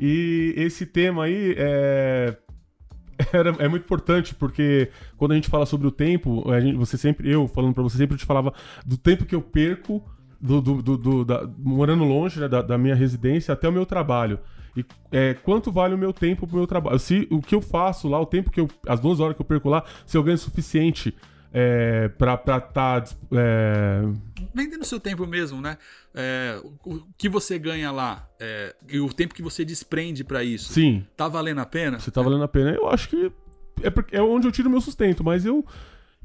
Speaker 2: E esse tema aí é. era- é muito importante porque quando a gente fala sobre o tempo, gente- você sempre, eu falando pra você, sempre te falava do tempo que eu perco do, do- do- da- morando longe né, da, da minha residência até o meu trabalho. E é, quanto vale o meu tempo pro meu trabalho? Se o que eu faço lá, o tempo que eu. as duas horas que eu perco lá, se eu ganho o suficiente é, pra estar. Tá, é,
Speaker 1: Vendendo seu tempo mesmo, né? É, o, o que você ganha lá é, e o tempo que você desprende pra isso.
Speaker 2: sim,
Speaker 1: Tá valendo a pena?
Speaker 2: se tá valendo a pena. Eu acho que é, porque é onde eu tiro meu sustento, mas eu.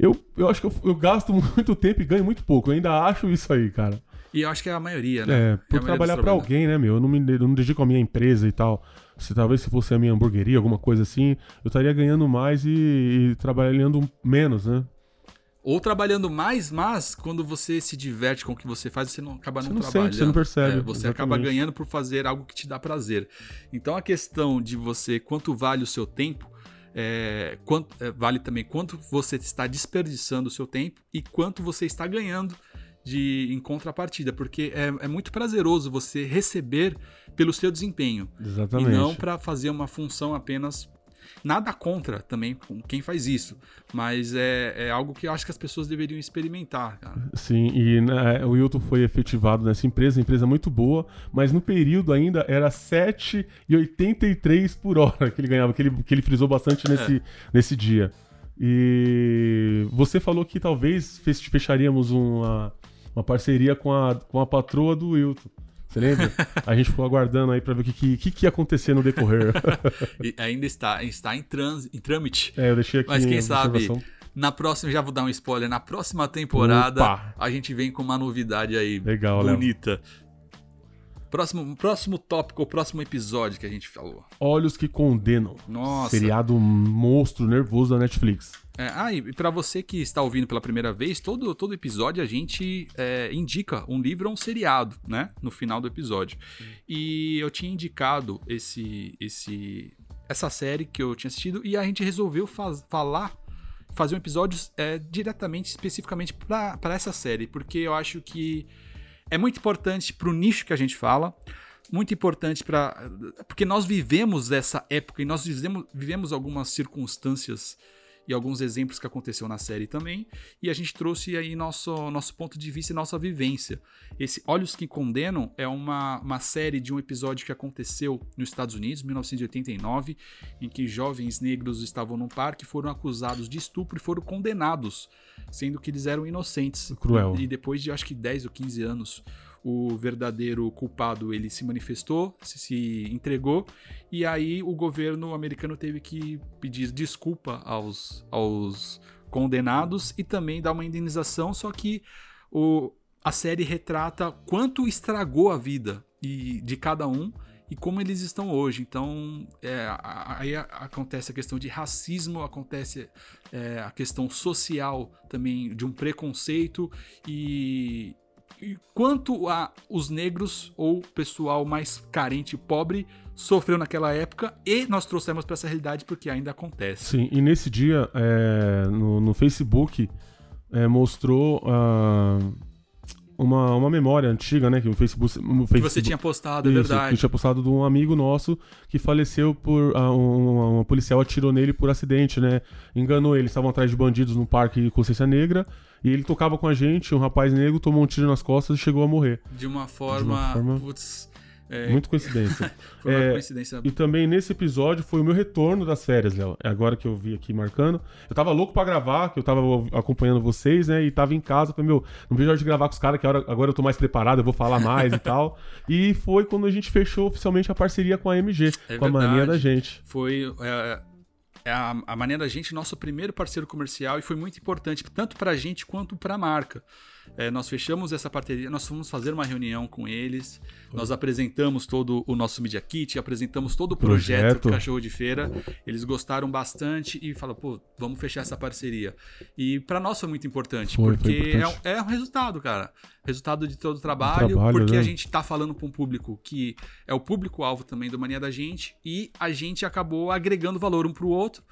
Speaker 2: Eu, eu acho que eu, eu gasto muito tempo e ganho muito pouco. Eu ainda acho isso aí, cara.
Speaker 1: E eu acho que é a maioria, né?
Speaker 2: É,
Speaker 1: a
Speaker 2: por
Speaker 1: dos
Speaker 2: trabalhar pra
Speaker 1: trabalhadores.
Speaker 2: alguém, né, meu? Eu não me, eu não dedico à minha empresa e tal. Se talvez se fosse a minha hamburgueria, alguma coisa assim, eu estaria ganhando mais e, e trabalhando menos, né?
Speaker 1: Ou trabalhando mais, mas quando você se diverte com o que você faz, você não acaba
Speaker 2: Você
Speaker 1: não,
Speaker 2: não sente,
Speaker 1: trabalhando.
Speaker 2: você não percebe,
Speaker 1: É, você acaba
Speaker 2: exatamente.
Speaker 1: ganhando por fazer algo que te dá prazer. Então a questão de você, quanto vale o seu tempo, é, quanto, é, vale também quanto você está desperdiçando o seu tempo e quanto você está ganhando de em contrapartida, porque é, é muito prazeroso você receber pelo seu desempenho
Speaker 2: Exatamente.
Speaker 1: e não para fazer uma função apenas. Nada contra também com quem faz isso, mas é, é algo que eu acho que as pessoas deveriam experimentar, cara.
Speaker 2: Sim, e né, o Wilton foi efetivado nessa empresa, empresa muito boa, mas no período ainda era 7,83 por hora que ele ganhava, que ele, que ele frisou bastante nesse,
Speaker 1: É.
Speaker 2: nesse dia. E você falou que talvez fech- fecharíamos uma, uma parceria com a, com a patroa do Wilton. Você lembra? A gente ficou aguardando aí pra ver o que, que, que, ia acontecer no decorrer.
Speaker 1: Ainda está, está em, trans, em trâmite.
Speaker 2: é, eu deixei aqui
Speaker 1: Mas quem sabe, na próxima, já vou dar um spoiler, na próxima temporada
Speaker 2: Opa!
Speaker 1: a gente vem com uma novidade aí
Speaker 2: Legal, Léo.
Speaker 1: bonita. Próximo, próximo tópico, o próximo episódio que a gente falou.
Speaker 2: Olhos que Condenam.
Speaker 1: Nossa.
Speaker 2: Seriado monstro nervoso da Netflix.
Speaker 1: É, ah, e pra você que está ouvindo pela primeira vez, todo, todo episódio a gente é, indica um livro ou um seriado, né? No final do episódio. E eu tinha indicado esse, esse, essa série que eu tinha assistido e a gente resolveu faz- falar, fazer um episódio é, diretamente, especificamente pra essa série, porque eu acho que é muito importante pro nicho que a gente fala. Muito importante para porque nós vivemos essa época e nós vivemos, vivemos algumas circunstâncias e alguns exemplos que aconteceu na série também, e a gente trouxe aí nosso, nosso ponto de vista e nossa vivência. Esse Olhos que Condenam é uma, uma série de um episódio que aconteceu nos Estados Unidos, em 1989, em que jovens negros estavam num parque, foram acusados de estupro e foram condenados, sendo que eles eram inocentes.
Speaker 2: Cruel.
Speaker 1: E depois de acho que 10 ou 15 anos, o verdadeiro culpado ele se manifestou, se, entregou, e aí o governo americano teve que pedir desculpa aos, aos condenados e também dar uma indenização, só que o, a série retrata quanto estragou a vida e, de cada um e como eles estão hoje. Então, é, aí acontece a questão de racismo, acontece é, a questão social também de um preconceito e quanto a, os negros ou pessoal mais carente e pobre sofreu naquela época e nós trouxemos para essa realidade porque ainda acontece.
Speaker 2: Sim, e nesse dia, é, no, no Facebook, é, mostrou ah, uma, uma memória antiga, né? Que o Facebook. O
Speaker 1: Que
Speaker 2: Facebook
Speaker 1: você tinha postado, é
Speaker 2: Isso, que
Speaker 1: verdade.
Speaker 2: tinha postado de um amigo nosso que faleceu por. ah, um, uma, uma policial atirou nele por acidente, né? Enganou ele, estavam atrás de bandidos num parque Consciência Negra. E ele tocava com a gente, um rapaz negro tomou um tiro nas costas e chegou a morrer.
Speaker 1: De uma forma.
Speaker 2: forma-
Speaker 1: Putz, é,
Speaker 2: Muito coincidência.
Speaker 1: foi uma
Speaker 2: é,
Speaker 1: coincidência.
Speaker 2: E também nesse episódio foi o meu retorno das férias, Léo. É agora que eu vi aqui marcando. Eu tava louco pra gravar, que eu tava acompanhando vocês, né? E tava em casa. Falei, meu, não vejo a hora de gravar com os caras, que agora eu tô mais preparado, eu vou falar mais e tal. E foi quando a gente fechou oficialmente a parceria com a MG,
Speaker 1: É
Speaker 2: com a mania
Speaker 1: verdade.
Speaker 2: da gente.
Speaker 1: Foi. é, é a, a Mania da Gente, nosso primeiro parceiro comercial e foi muito importante, tanto para a gente quanto para a marca. É, nós fechamos essa parceria, nós fomos fazer uma reunião com eles, nós apresentamos todo o nosso Media Kit, apresentamos todo o projeto,
Speaker 2: Projeto.
Speaker 1: Cachorro de Feira. Eles gostaram bastante e falaram, pô, vamos fechar essa parceria. E para nós foi muito importante,
Speaker 2: Foi, foi
Speaker 1: porque
Speaker 2: importante.
Speaker 1: É, um- é um resultado, cara. Resultado de todo o trabalho,
Speaker 2: trabalho,
Speaker 1: porque
Speaker 2: né?
Speaker 1: a gente tá falando para um público que é o público-alvo também do Mania da Gente e a gente acabou agregando valor um pro outro.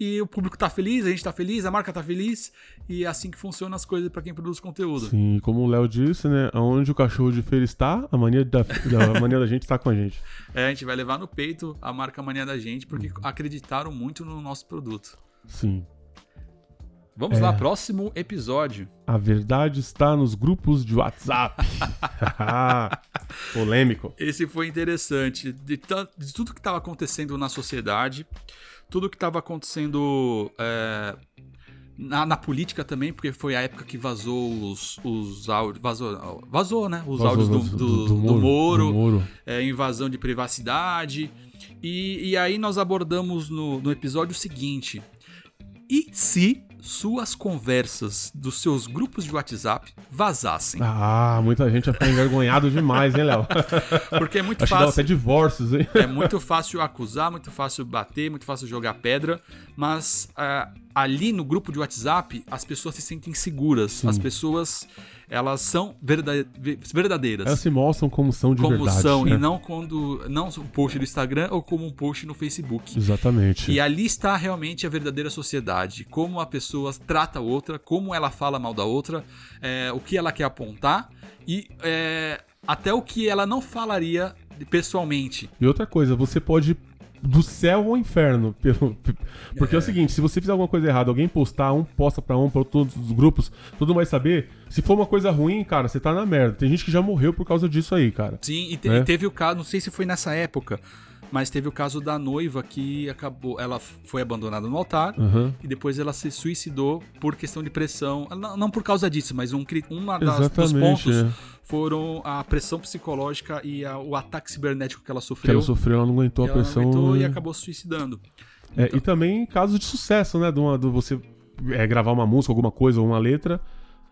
Speaker 1: E o público tá feliz, a gente tá feliz, a marca tá feliz, e é assim que funcionam as coisas para quem produz conteúdo.
Speaker 2: Sim, como o Léo disse, né? Onde o cachorro de feira está, a mania da, da mania da gente está com a gente.
Speaker 1: É, a gente vai levar no peito a marca Mania da Gente, porque acreditaram muito no nosso produto.
Speaker 2: Sim.
Speaker 1: Vamos
Speaker 2: É.
Speaker 1: lá, próximo episódio.
Speaker 2: A verdade está nos grupos de WhatsApp. Polêmico.
Speaker 1: Esse foi interessante. De, de tudo que estava acontecendo na sociedade, tudo que estava acontecendo é, na, na política também, porque foi a época que vazou os, os áudios. Vazou, vazou, né? Os áudios do, do, do Moro,
Speaker 2: do Moro.
Speaker 1: é, invasão de privacidade. E, e aí nós abordamos no, no episódio seguinte. E se suas conversas dos seus grupos de WhatsApp vazassem?
Speaker 2: Ah, muita gente vai ficar envergonhado demais, hein, Léo?
Speaker 1: Porque é muito
Speaker 2: Acho
Speaker 1: fácil.
Speaker 2: até divórcios, hein?
Speaker 1: É muito fácil acusar, muito fácil bater, muito fácil jogar pedra, mas ah, ali no grupo de WhatsApp as pessoas se sentem seguras. As pessoas elas são verda- ve- verdadeiras.
Speaker 2: Elas se mostram como são de
Speaker 1: como
Speaker 2: verdade.
Speaker 1: são,
Speaker 2: né?
Speaker 1: e não quando. Não um post do Instagram ou como um post no Facebook.
Speaker 2: Exatamente.
Speaker 1: E ali está realmente a verdadeira sociedade. Como a pessoa trata a outra, como ela fala mal da outra, é, o que ela quer apontar e é, até o que ela não falaria pessoalmente.
Speaker 2: E outra coisa, você pode do céu ao inferno. pelo- Porque é. o seguinte, se você fizer alguma coisa errada, alguém postar, um posta pra um, pra todos os grupos, todo mundo vai saber. Se for uma coisa ruim, cara, você tá na merda. Tem gente que já morreu por causa disso aí, cara.
Speaker 1: Sim, e, te-
Speaker 2: É.
Speaker 1: e teve o caso, não sei se foi nessa época, mas teve o caso da noiva que acabou, ela foi abandonada no altar
Speaker 2: Aham.
Speaker 1: e depois ela se suicidou por questão de pressão, não, não por causa disso, mas um, uma das, dos pontos
Speaker 2: é.
Speaker 1: foram a pressão psicológica e a- o ataque cibernético que ela
Speaker 2: Que
Speaker 1: sofreu.
Speaker 2: ela sofreu, ela não aguentou
Speaker 1: que
Speaker 2: a
Speaker 1: não
Speaker 2: pressão.
Speaker 1: aguentou e acabou se suicidando.
Speaker 2: É, e também casos de sucesso, né? Do você é, gravar uma música, alguma coisa, uma letra,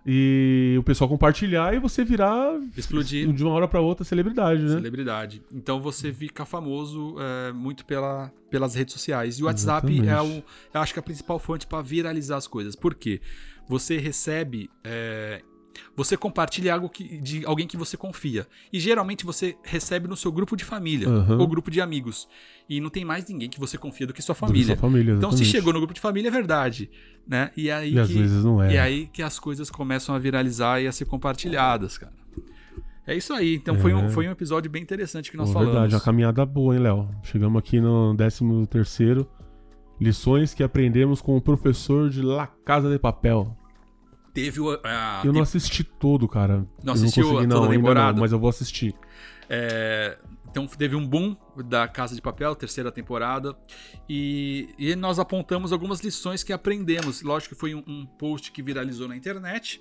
Speaker 2: e o pessoal compartilhar e você virar
Speaker 1: Explodir.
Speaker 2: de uma hora pra outra celebridade, né?
Speaker 1: Celebridade. Então você fica famoso é, muito pela, pelas redes sociais. E o WhatsApp é
Speaker 2: Exatamente.
Speaker 1: o, eu acho que é a principal fonte para viralizar as coisas. Por quê? Você recebe. é, você compartilha algo que, de alguém que você confia. E geralmente você recebe no seu grupo de família
Speaker 2: Aham.
Speaker 1: ou grupo de amigos. E não tem mais ninguém que você confia do que sua
Speaker 2: Do que
Speaker 1: família.
Speaker 2: sua família
Speaker 1: Então, se chegou no grupo de família, é verdade. Né? E aí
Speaker 2: E às
Speaker 1: que-
Speaker 2: vezes não é.
Speaker 1: e aí que as coisas começam a viralizar e a ser compartilhadas, cara. É isso aí. Então foi, um,
Speaker 2: É.
Speaker 1: foi um episódio bem interessante que nós
Speaker 2: Pô,
Speaker 1: falamos.
Speaker 2: verdade, uma caminhada boa, hein, Léo? Chegamos aqui no 13 terceiro. Lições que aprendemos com o professor de La Casa de Papel.
Speaker 1: Teve o. a-
Speaker 2: Eu não assisti todo, cara.
Speaker 1: Não
Speaker 2: Eu
Speaker 1: assistiu
Speaker 2: consegui,
Speaker 1: a
Speaker 2: não,
Speaker 1: toda a temporada?
Speaker 2: não, mas eu vou assistir.
Speaker 1: é, então teve um boom da Casa de Papel, terceira temporada. E, e nós apontamos algumas lições que aprendemos. Lógico que foi um, um post que viralizou na internet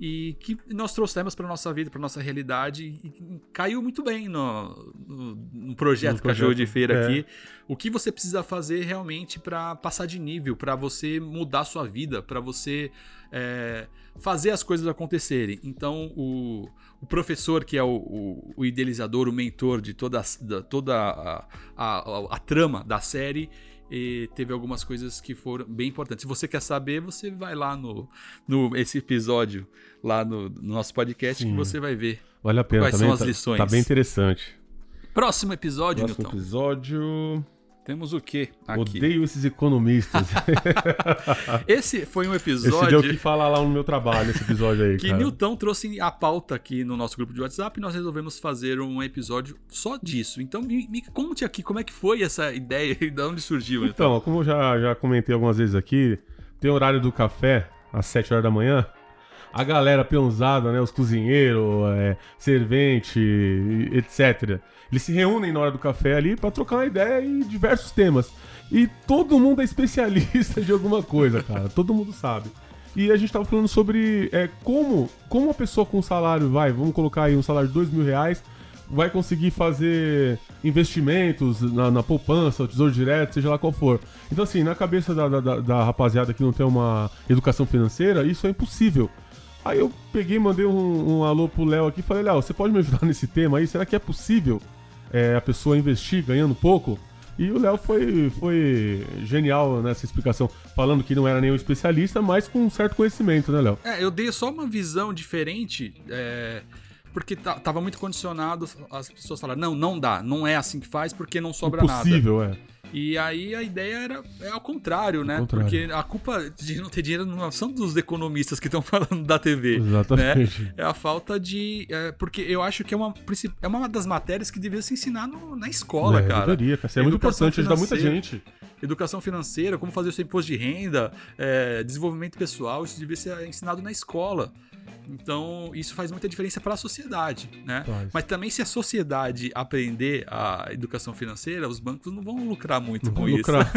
Speaker 1: e que nós trouxemos para nossa vida, para nossa realidade. E, e caiu muito bem no, no, no projeto
Speaker 2: No
Speaker 1: Cachorro de Feira
Speaker 2: é.
Speaker 1: aqui. O que você precisa fazer realmente para passar de nível, para você mudar a sua vida, para você é, fazer as coisas acontecerem. Então, o, o professor, que é o, o- o idealizador, o mentor de toda, a- da- toda a, a- a- a trama da série, e teve algumas coisas que foram bem importantes. Se você quer saber, você vai lá no, no esse episódio, lá no, no nosso podcast,
Speaker 2: Sim.
Speaker 1: que você vai ver.
Speaker 2: Vale a pena
Speaker 1: Quais
Speaker 2: também.
Speaker 1: são as
Speaker 2: tá,
Speaker 1: lições?
Speaker 2: Tá bem interessante.
Speaker 1: Próximo episódio,
Speaker 2: Próximo
Speaker 1: Newton.
Speaker 2: episódio.
Speaker 1: Temos o quê aqui?
Speaker 2: Odeio esses economistas.
Speaker 1: Esse foi um
Speaker 2: Esse deu
Speaker 1: episódio
Speaker 2: o que falar lá no meu trabalho, esse episódio aí,
Speaker 1: que
Speaker 2: cara.
Speaker 1: Newton trouxe a pauta aqui no nosso grupo de WhatsApp e nós resolvemos fazer um episódio só disso. Então me, me conte aqui como é que foi essa ideia e de onde surgiu. Newton.
Speaker 2: Então, como eu já, já comentei algumas vezes aqui, tem o horário do café, às 7 horas da manhã. A galera peãozada, né? Os cozinheiros, é, servente, etc. Eles se reúnem na hora do café ali pra trocar uma ideia em diversos temas. E todo mundo é especialista de alguma coisa, cara. todo mundo sabe. E a gente tava falando sobre é, como, como uma pessoa com salário, vai, vamos colocar aí um salário de dois mil reais, vai conseguir fazer investimentos na, na poupança, tesouro direto, seja lá qual for. Então, assim, na cabeça da, da, da rapaziada que não tem uma educação financeira, isso é impossível. Aí eu peguei, mandei um, um alô pro Léo aqui e falei, Léo, você pode me ajudar nesse tema aí? Será que é possível é, a pessoa investir ganhando pouco? E o Léo foi, foi genial nessa explicação, falando que não era nenhum especialista, mas com um certo conhecimento, né, Léo?
Speaker 1: É, eu dei só uma visão diferente, é, porque tava muito condicionado, as pessoas falaram, não, não dá, não é assim que faz, porque não sobra
Speaker 2: Impossível,
Speaker 1: nada.
Speaker 2: é.
Speaker 1: E aí a ideia era é ao contrário, né?
Speaker 2: contrário.
Speaker 1: Porque a culpa de não ter dinheiro não são dos economistas que estão falando da TV.
Speaker 2: Exatamente.
Speaker 1: Né? É a falta de. É, porque eu acho que é uma, é uma das matérias que deveria se ensinar no, na escola,
Speaker 2: é,
Speaker 1: cara.
Speaker 2: Deveria, cara. Isso é muito importante, ajuda muita gente.
Speaker 1: Educação financeira, como fazer o seu imposto de renda, é, desenvolvimento pessoal, isso deveria ser ensinado na escola. Então, isso faz muita diferença para a sociedade, né? Mas também se a sociedade aprender a educação financeira, os bancos não vão lucrar muito não com isso. Lucrar.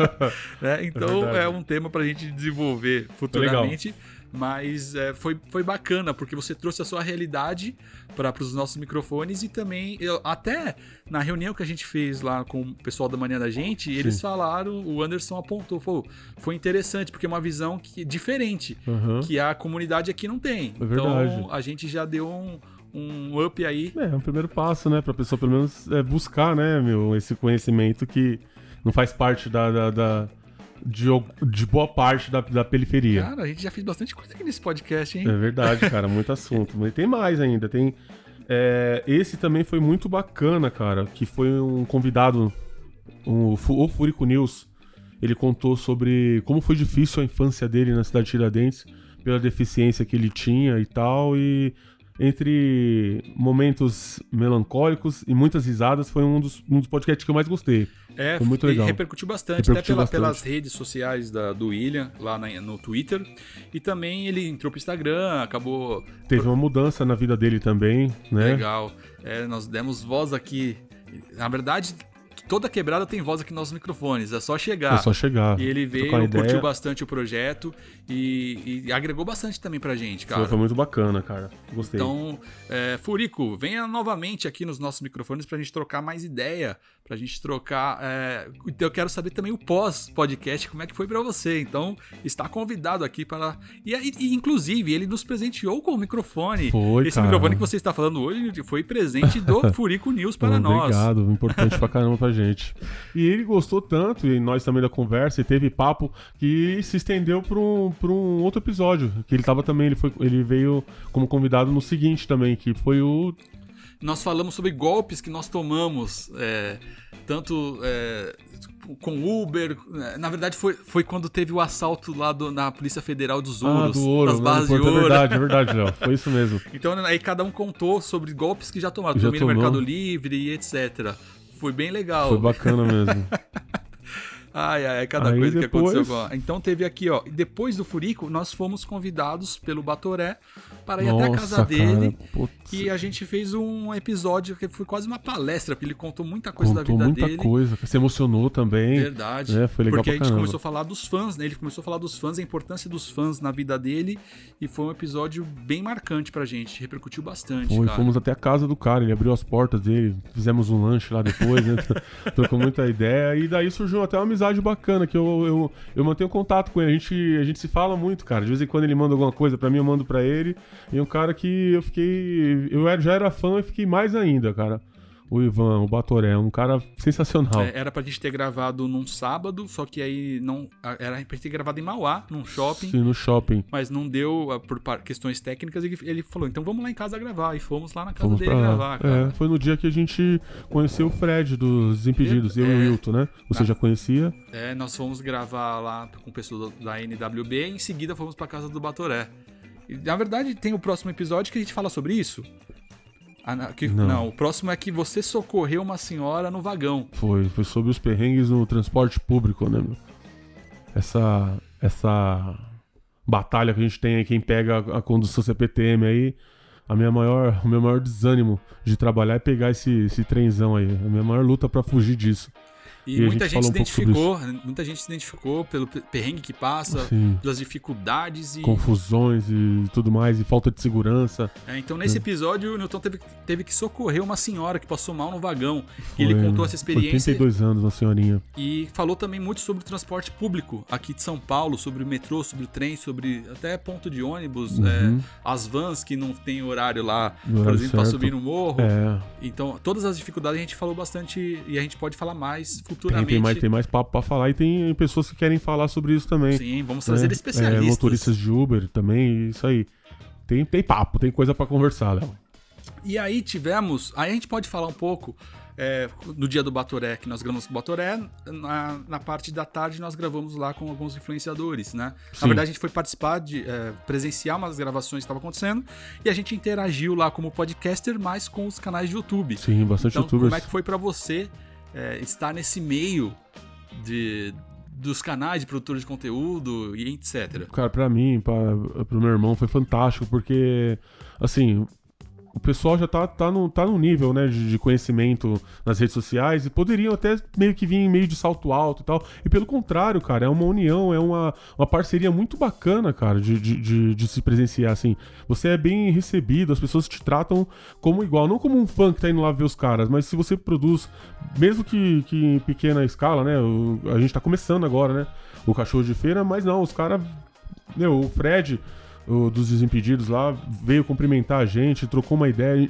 Speaker 1: né? Então, é, é, um tema para a gente desenvolver futuramente. Legal. Mas é, foi, foi bacana, porque você trouxe a sua realidade para os nossos microfones e também, eu, até na reunião que a gente fez lá com o pessoal da manhã da gente, Sim. eles falaram, o Anderson apontou, falou, foi interessante, porque é uma visão que, diferente, uhum. que a comunidade aqui não tem.
Speaker 2: É.
Speaker 1: Então a gente já deu um um up aí.
Speaker 2: É, é um primeiro passo, né? Pra pessoa pelo menos é, buscar, né, meu, esse conhecimento que não faz parte da, da, da, de, de boa parte da, da periferia.
Speaker 1: Cara, a gente já fez bastante coisa aqui nesse podcast, hein?
Speaker 2: É verdade, cara, muito assunto. Mas tem mais ainda, tem... É, esse também foi muito bacana, cara, que foi um convidado, um, o Furico News, ele contou sobre como foi difícil a infância dele na cidade de Tiradentes, pela deficiência que ele tinha e tal, e entre momentos melancólicos e muitas risadas, foi um dos, um dos podcasts que eu mais gostei.
Speaker 1: É,
Speaker 2: foi muito legal.
Speaker 1: repercutiu bastante, repercutiu até pela, bastante. pelas redes sociais da, do William, lá na, no Twitter. E também ele entrou pro Instagram, acabou.
Speaker 2: Teve uma mudança na vida dele também, né?
Speaker 1: Legal. É, nós demos voz aqui. Na verdade, toda quebrada tem voz aqui nos microfones, é só chegar.
Speaker 2: É só chegar.
Speaker 1: E ele veio, curtiu bastante o projeto e, e, agregou bastante também pra gente, cara.
Speaker 2: Foi, foi muito bacana, cara. Gostei.
Speaker 1: Então, é, Furico, venha novamente aqui nos nossos microfones pra gente trocar mais ideia, pra gente trocar. É... Eu quero saber também o pós-podcast, como é que foi para você. Então, está convidado aqui para. E, e, inclusive, ele nos presenteou com o microfone.
Speaker 2: Foi,
Speaker 1: Esse cara. microfone que você está falando hoje foi presente do Furico News para nós.
Speaker 2: Obrigado, importante pra caramba pra gente. E ele gostou tanto, e nós também da conversa, e teve papo que se estendeu para um, pra um outro episódio. Que ele tava também, ele, foi, ele veio como convidado no seguinte também, que foi o
Speaker 1: nós falamos sobre golpes que nós tomamos, é, tanto é, com Uber. Né, na verdade, foi, foi quando teve o assalto lá do, na Polícia Federal dos ah, Ouros, ah, do ouro, das
Speaker 2: né?
Speaker 1: de ouro.
Speaker 2: É verdade, é verdade, Léo. Foi isso mesmo.
Speaker 1: então, aí cada um contou sobre golpes que já tomaram. Já tomou no Mercado Livre e etc. Foi bem legal.
Speaker 2: Foi bacana mesmo.
Speaker 1: Ai, ai, cada Aí coisa depois... que aconteceu. Então teve aqui, ó. Depois do Furico, nós fomos convidados pelo Batoré para ir Nossa, até a casa dele. e a gente fez um episódio que foi quase uma palestra, porque ele contou muita coisa
Speaker 2: contou
Speaker 1: da vida
Speaker 2: muita
Speaker 1: dele.
Speaker 2: muita coisa, se emocionou também.
Speaker 1: Verdade.
Speaker 2: É, foi legal
Speaker 1: Porque a
Speaker 2: gente
Speaker 1: caramba. começou a falar dos fãs, né? Ele começou a falar dos fãs, a importância dos fãs na vida dele. E foi um episódio bem marcante pra gente. Repercutiu bastante.
Speaker 2: Foi,
Speaker 1: cara.
Speaker 2: fomos até a casa do cara, ele abriu as portas dele, fizemos um lanche lá depois, né? Trocou muita ideia. E daí surgiu até uma amizade bacana, que eu, eu, eu mantenho contato com ele. A gente, a gente se fala muito, cara. De vez em quando ele manda alguma coisa pra mim, eu mando pra ele. E é um cara que eu fiquei. Eu já era fã e fiquei mais ainda, cara o Ivan, o Batoré, um cara sensacional. É,
Speaker 1: era pra gente ter gravado num sábado, só que aí não. Era pra gente ter gravado em Mauá, num shopping.
Speaker 2: Sim, no shopping.
Speaker 1: Mas não deu ah, por questões técnicas e ele falou: então vamos lá em casa gravar. E fomos lá na casa fomos dele gravar.
Speaker 2: É, foi no dia que a gente conheceu o Fred dos Desimpedidos, é, eu e o Wilton, né? Você já conhecia?
Speaker 1: É, nós fomos gravar lá com pessoas da NWB e em seguida fomos pra casa do Batoré. Na verdade, tem o próximo episódio que a gente fala sobre isso. Ah, que, não. não. o próximo é que você socorreu uma senhora no vagão.
Speaker 2: Foi, foi sobre os perrengues no transporte público, né, meu? Essa, essa batalha que a gente tem aí, quem pega a, a condução CPTM aí, a minha maior, o meu maior desânimo de trabalhar é pegar esse, esse trenzão aí. A minha maior luta para fugir disso.
Speaker 1: E,
Speaker 2: E
Speaker 1: muita
Speaker 2: gente
Speaker 1: gente, se
Speaker 2: um
Speaker 1: identificou, muita gente se identificou pelo perrengue que passa,
Speaker 2: Sim.
Speaker 1: pelas dificuldades e
Speaker 2: Confusões e tudo mais, e falta de segurança.
Speaker 1: É, então, nesse episódio, o Newton teve, teve que socorrer uma senhora que passou mal no vagão. E
Speaker 2: Foi
Speaker 1: ele contou essa experiência
Speaker 2: 82 anos, uma senhorinha.
Speaker 1: e falou também muito sobre o transporte público aqui de São Paulo, sobre o metrô, sobre o trem, sobre até ponto de ônibus,
Speaker 2: Uhum.
Speaker 1: é, as vans que não tem horário lá, por exemplo, para subir no morro.
Speaker 2: É,
Speaker 1: Então, todas as dificuldades a gente falou bastante e a gente pode falar mais
Speaker 2: tem,
Speaker 1: futuramente.
Speaker 2: tem, mais, tem mais papo pra falar e tem pessoas que querem falar sobre isso também.
Speaker 1: Sim, vamos trazer
Speaker 2: né?
Speaker 1: especialistas.
Speaker 2: É, motoristas de Uber também, isso aí. Tem, tem papo, tem coisa pra conversar, Léo.
Speaker 1: E aí tivemos. Aí a gente pode falar um pouco é, no dia do Batoré, que nós gravamos com o Batoré. Na, na parte da tarde nós gravamos lá com alguns influenciadores, né?
Speaker 2: Sim.
Speaker 1: Na verdade, a gente foi participar de é, presenciar umas gravações que estavam acontecendo e a gente interagiu lá como podcaster, mas com os canais de YouTube.
Speaker 2: Sim, bastante
Speaker 1: Então,
Speaker 2: youtubers.
Speaker 1: como é que foi pra você é, estar nesse meio de, dos canais de produtores de conteúdo e etc?
Speaker 2: Cara, pra mim, pra, pro meu irmão, foi fantástico, porque, assim, o pessoal já tá, tá, no, tá no nível, né, de, de conhecimento nas redes sociais e poderiam até meio que vir meio de salto alto e tal. E pelo contrário, cara, é uma união, é uma, uma parceria muito bacana, cara, de, de, de, de se presenciar, assim. Você é bem recebido, as pessoas te tratam como igual, não como um fã que tá indo lá ver os caras, mas se você produz, mesmo que, que em pequena escala, né, o- a gente tá começando agora, né, o cachorro de feira, mas não, os caras meu, o Fred, o dos Desimpedidos lá, veio cumprimentar a gente, trocou uma ideia.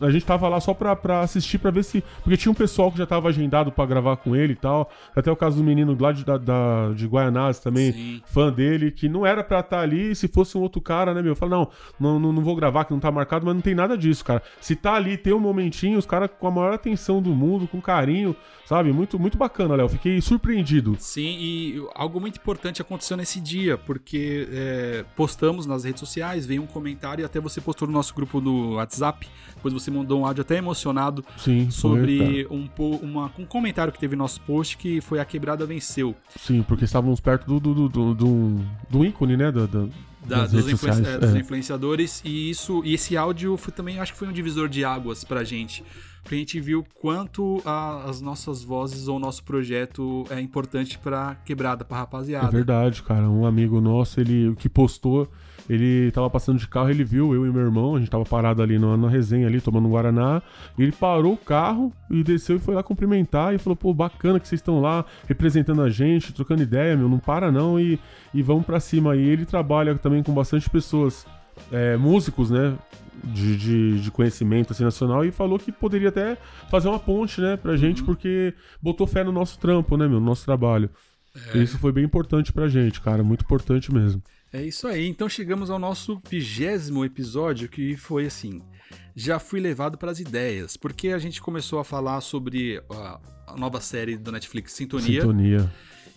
Speaker 2: A gente tava lá só pra, pra assistir, pra ver se. Porque tinha um pessoal que já tava agendado pra gravar com ele e tal. Até o caso do menino lá de, da, da- de Guaianazes também,
Speaker 1: Sim.
Speaker 2: fã dele, que não era pra estar ali. Se fosse um outro cara, né, meu? Eu falo, não, não, não, não vou gravar, que não tá marcado, mas não tem nada disso, cara. Se tá ali, tem um momentinho, os caras com a maior atenção do mundo, com carinho, sabe? Muito, muito bacana, Léo. Fiquei surpreendido.
Speaker 1: Sim, e algo muito importante aconteceu nesse dia, porque é, postamos nas redes sociais, veio um comentário até você postou no nosso grupo do WhatsApp, depois você mandou um áudio até emocionado
Speaker 2: Sim,
Speaker 1: sobre um, uma- um comentário que teve no nosso post que foi a quebrada venceu.
Speaker 2: Sim, porque estávamos perto do, do, do, do, do- ícone, né? Da, da-
Speaker 1: da- dos, influen-
Speaker 2: sociais.
Speaker 1: é, dos
Speaker 2: é.
Speaker 1: influenciadores e isso e esse áudio foi também acho que foi um divisor de águas pra gente porque a gente viu quanto a- as nossas vozes ou o nosso projeto é importante pra quebrada pra
Speaker 2: É
Speaker 1: rapaziada
Speaker 2: verdade, cara. Um amigo nosso, ele que postou, ele tava passando de carro, ele viu eu e meu irmão, a gente tava parado ali na, na resenha ali, tomando um Guaraná. Ele parou o carro e desceu e foi lá cumprimentar e falou, pô, bacana que vocês estão lá representando a gente, trocando ideia, meu, não para não e, e vamos pra cima. E ele trabalha também com bastante pessoas, é, músicos, né? De, de, de conhecimento assim, nacional e falou que poderia até fazer uma ponte, né, pra gente, porque botou fé no nosso trampo, né, meu, no nosso trabalho. Isso foi bem importante pra gente, cara. Muito importante mesmo.
Speaker 1: É isso aí. Então chegamos ao nosso vigésimo episódio, que foi assim. Já fui levado para as ideias, porque a gente começou a falar sobre a, a nova série do Netflix Sintonia,
Speaker 2: Sintonia.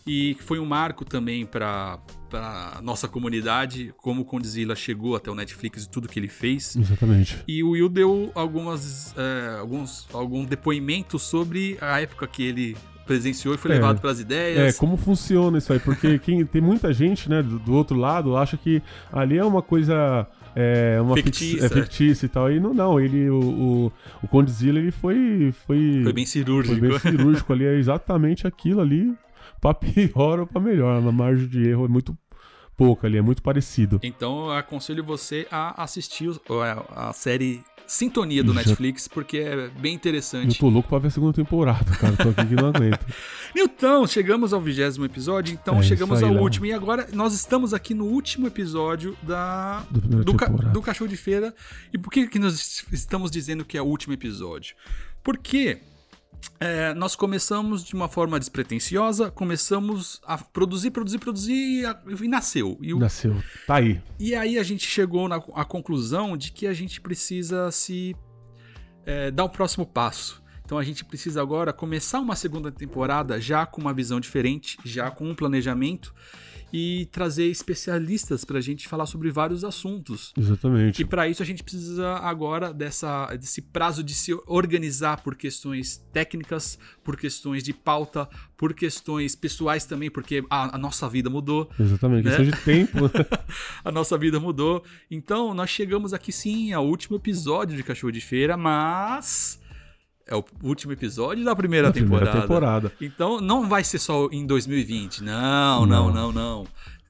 Speaker 1: e foi um marco também para a nossa comunidade, como o Condzilla chegou até o Netflix e tudo que ele fez.
Speaker 2: Exatamente.
Speaker 1: E o Will deu algumas, é, alguns algum depoimento sobre a época que ele presenciou e foi
Speaker 2: É.
Speaker 1: levado para as
Speaker 2: É,
Speaker 1: ideias.
Speaker 2: como funciona isso aí? Porque quem, tem muita gente, né, do, do outro lado, acha que ali é uma coisa. É uma fix-
Speaker 1: Fictícia.
Speaker 2: é fictícia e tal. E não, não. Ele, o, o, o Condzilla, ele foi. Foi,
Speaker 1: Foi bem cirúrgico.
Speaker 2: foi bem cirúrgico ali. É exatamente aquilo ali. Pra pior ou pra melhor. A margem de erro é muito pouca ali, é muito parecido.
Speaker 1: Então eu aconselho você a assistir a série Sintonia do
Speaker 2: Já-
Speaker 1: Netflix, porque é bem
Speaker 2: Eu
Speaker 1: interessante.
Speaker 2: tô louco pra ver a segunda temporada, cara. Tô aqui que não aguento.
Speaker 1: Então, chegamos ao vigésimo episódio, então
Speaker 2: É
Speaker 1: chegamos
Speaker 2: aí,
Speaker 1: ao
Speaker 2: Léo.
Speaker 1: último. E agora nós estamos aqui no último episódio da,
Speaker 2: primeira
Speaker 1: do, ca- do Cachorro de Feira. E por que, que nós estamos dizendo que é o último episódio? Porque é, nós começamos de uma forma despretensiosa, começamos a produzir, produzir, produzir e, a- e nasceu. E o
Speaker 2: Nasceu. Tá aí.
Speaker 1: E aí a gente chegou na à conclusão de que a gente precisa se é, dar o próximo passo. Então a gente precisa agora começar uma segunda temporada já com uma visão diferente, já com um planejamento e trazer especialistas para a gente falar sobre vários assuntos.
Speaker 2: Exatamente.
Speaker 1: E para isso a gente precisa agora dessa, desse prazo de se organizar por questões técnicas, por questões de pauta, por questões pessoais também, porque a, a nossa vida mudou
Speaker 2: Exatamente.
Speaker 1: né?
Speaker 2: Questão de tempo.
Speaker 1: a nossa vida mudou. Então, nós chegamos aqui sim ao último episódio de Cachorro de Feira, mas É o último episódio da primeira,
Speaker 2: Da
Speaker 1: temporada.
Speaker 2: primeira temporada.
Speaker 1: Então não vai ser só em 2020. Não, não, não, não.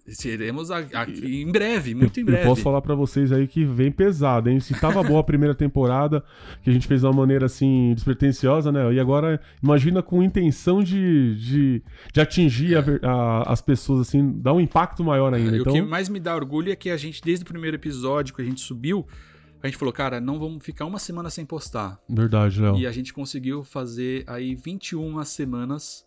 Speaker 1: Seremos a- aqui em breve, muito em
Speaker 2: Eu
Speaker 1: breve.
Speaker 2: posso falar pra vocês aí que vem pesado, hein? Se tava boa a primeira temporada, que a gente fez de uma maneira assim, despretensiosa, né? E agora, imagina com intenção de, de, de atingir a ver- a- as pessoas, assim, dar um impacto maior ainda.
Speaker 1: E
Speaker 2: Então,
Speaker 1: O que mais me dá orgulho é que a gente, desde o primeiro episódio que a gente subiu, a gente falou, cara, não vamos ficar uma semana sem postar.
Speaker 2: verdade, Léo.
Speaker 1: E a gente conseguiu fazer aí 21 semanas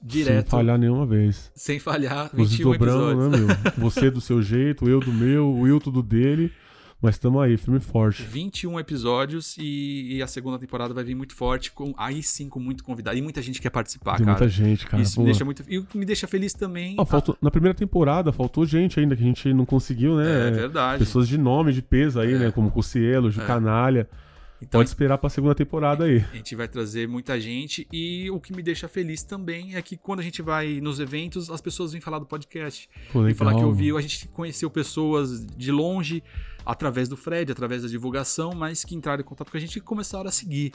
Speaker 2: Sem
Speaker 1: direto,
Speaker 2: falhar nenhuma vez.
Speaker 1: sem falhar,
Speaker 2: Nos
Speaker 1: 21
Speaker 2: dobrando,
Speaker 1: episódios.
Speaker 2: né, meu? Você do seu jeito, eu do meu, o Will do dele. Mas tamo aí, firme e forte.
Speaker 1: 21 episódios e, e a segunda temporada vai vir muito forte, com aí sim com muito convidado. E muita gente quer participar,
Speaker 2: Tem
Speaker 1: cara.
Speaker 2: muita gente, cara.
Speaker 1: Isso me deixa muito. E o que me deixa feliz também.
Speaker 2: Ah, faltou- na primeira temporada faltou gente ainda que a gente não conseguiu, né?
Speaker 1: É verdade.
Speaker 2: Pessoas de nome, de peso aí,
Speaker 1: É.
Speaker 2: né? Como Cucielo, de Canalha.
Speaker 1: Então,
Speaker 2: Pode esperar pra segunda temporada aí.
Speaker 1: A gente vai trazer muita gente e o que me deixa feliz também é que quando a gente vai nos eventos, as pessoas vêm falar do podcast.
Speaker 2: Pô,
Speaker 1: Vêm
Speaker 2: legal.
Speaker 1: falar que ouviu, a gente conheceu pessoas de longe, através do Fred, através da divulgação, mas que entraram em contato com a gente e começaram a seguir.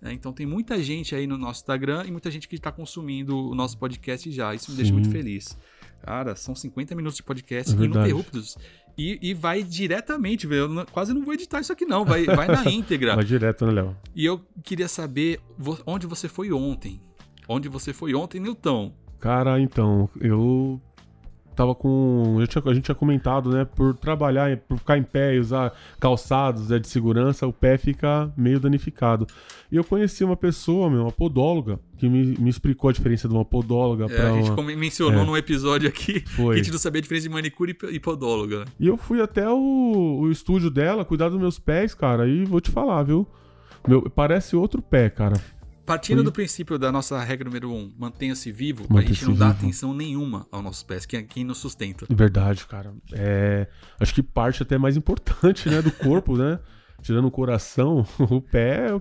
Speaker 1: né? Então tem muita gente aí no nosso Instagram e muita gente que está consumindo o nosso podcast já. Isso me deixa
Speaker 2: Sim.
Speaker 1: muito feliz. Cara, são 50 minutos de podcast
Speaker 2: É
Speaker 1: ininterruptos. E, e vai diretamente, velho. Eu não- quase não vou editar isso aqui, não. Vai, vai na íntegra.
Speaker 2: Vai direto, né, Léo?
Speaker 1: E eu queria saber onde você foi ontem. Onde você foi ontem, Nilton?
Speaker 2: Cara, então, eu tava com. A gente, tinha, a gente tinha comentado, né? Por trabalhar, por ficar em pé e usar calçados né, de segurança, o pé fica meio danificado. E eu conheci uma pessoa, meu, uma podóloga, que me, me explicou a diferença de uma podóloga
Speaker 1: É,
Speaker 2: pra
Speaker 1: a gente
Speaker 2: uma.
Speaker 1: mencionou
Speaker 2: é.
Speaker 1: num episódio aqui que
Speaker 2: Foi.
Speaker 1: a gente não sabia a diferença de manicure e podóloga.
Speaker 2: E eu fui até o, o estúdio dela, cuidar dos meus pés, cara, e vou te falar, viu? Meu, parece outro pé, cara.
Speaker 1: Partindo do princípio da nossa regra número um, mantenha-se vivo, a gente não dá
Speaker 2: vivo.
Speaker 1: atenção nenhuma aos nossos pés, que é quem nos sustenta.
Speaker 2: De verdade, cara. É, acho que parte até mais importante, né, do corpo, né? Tirando o coração, o pé.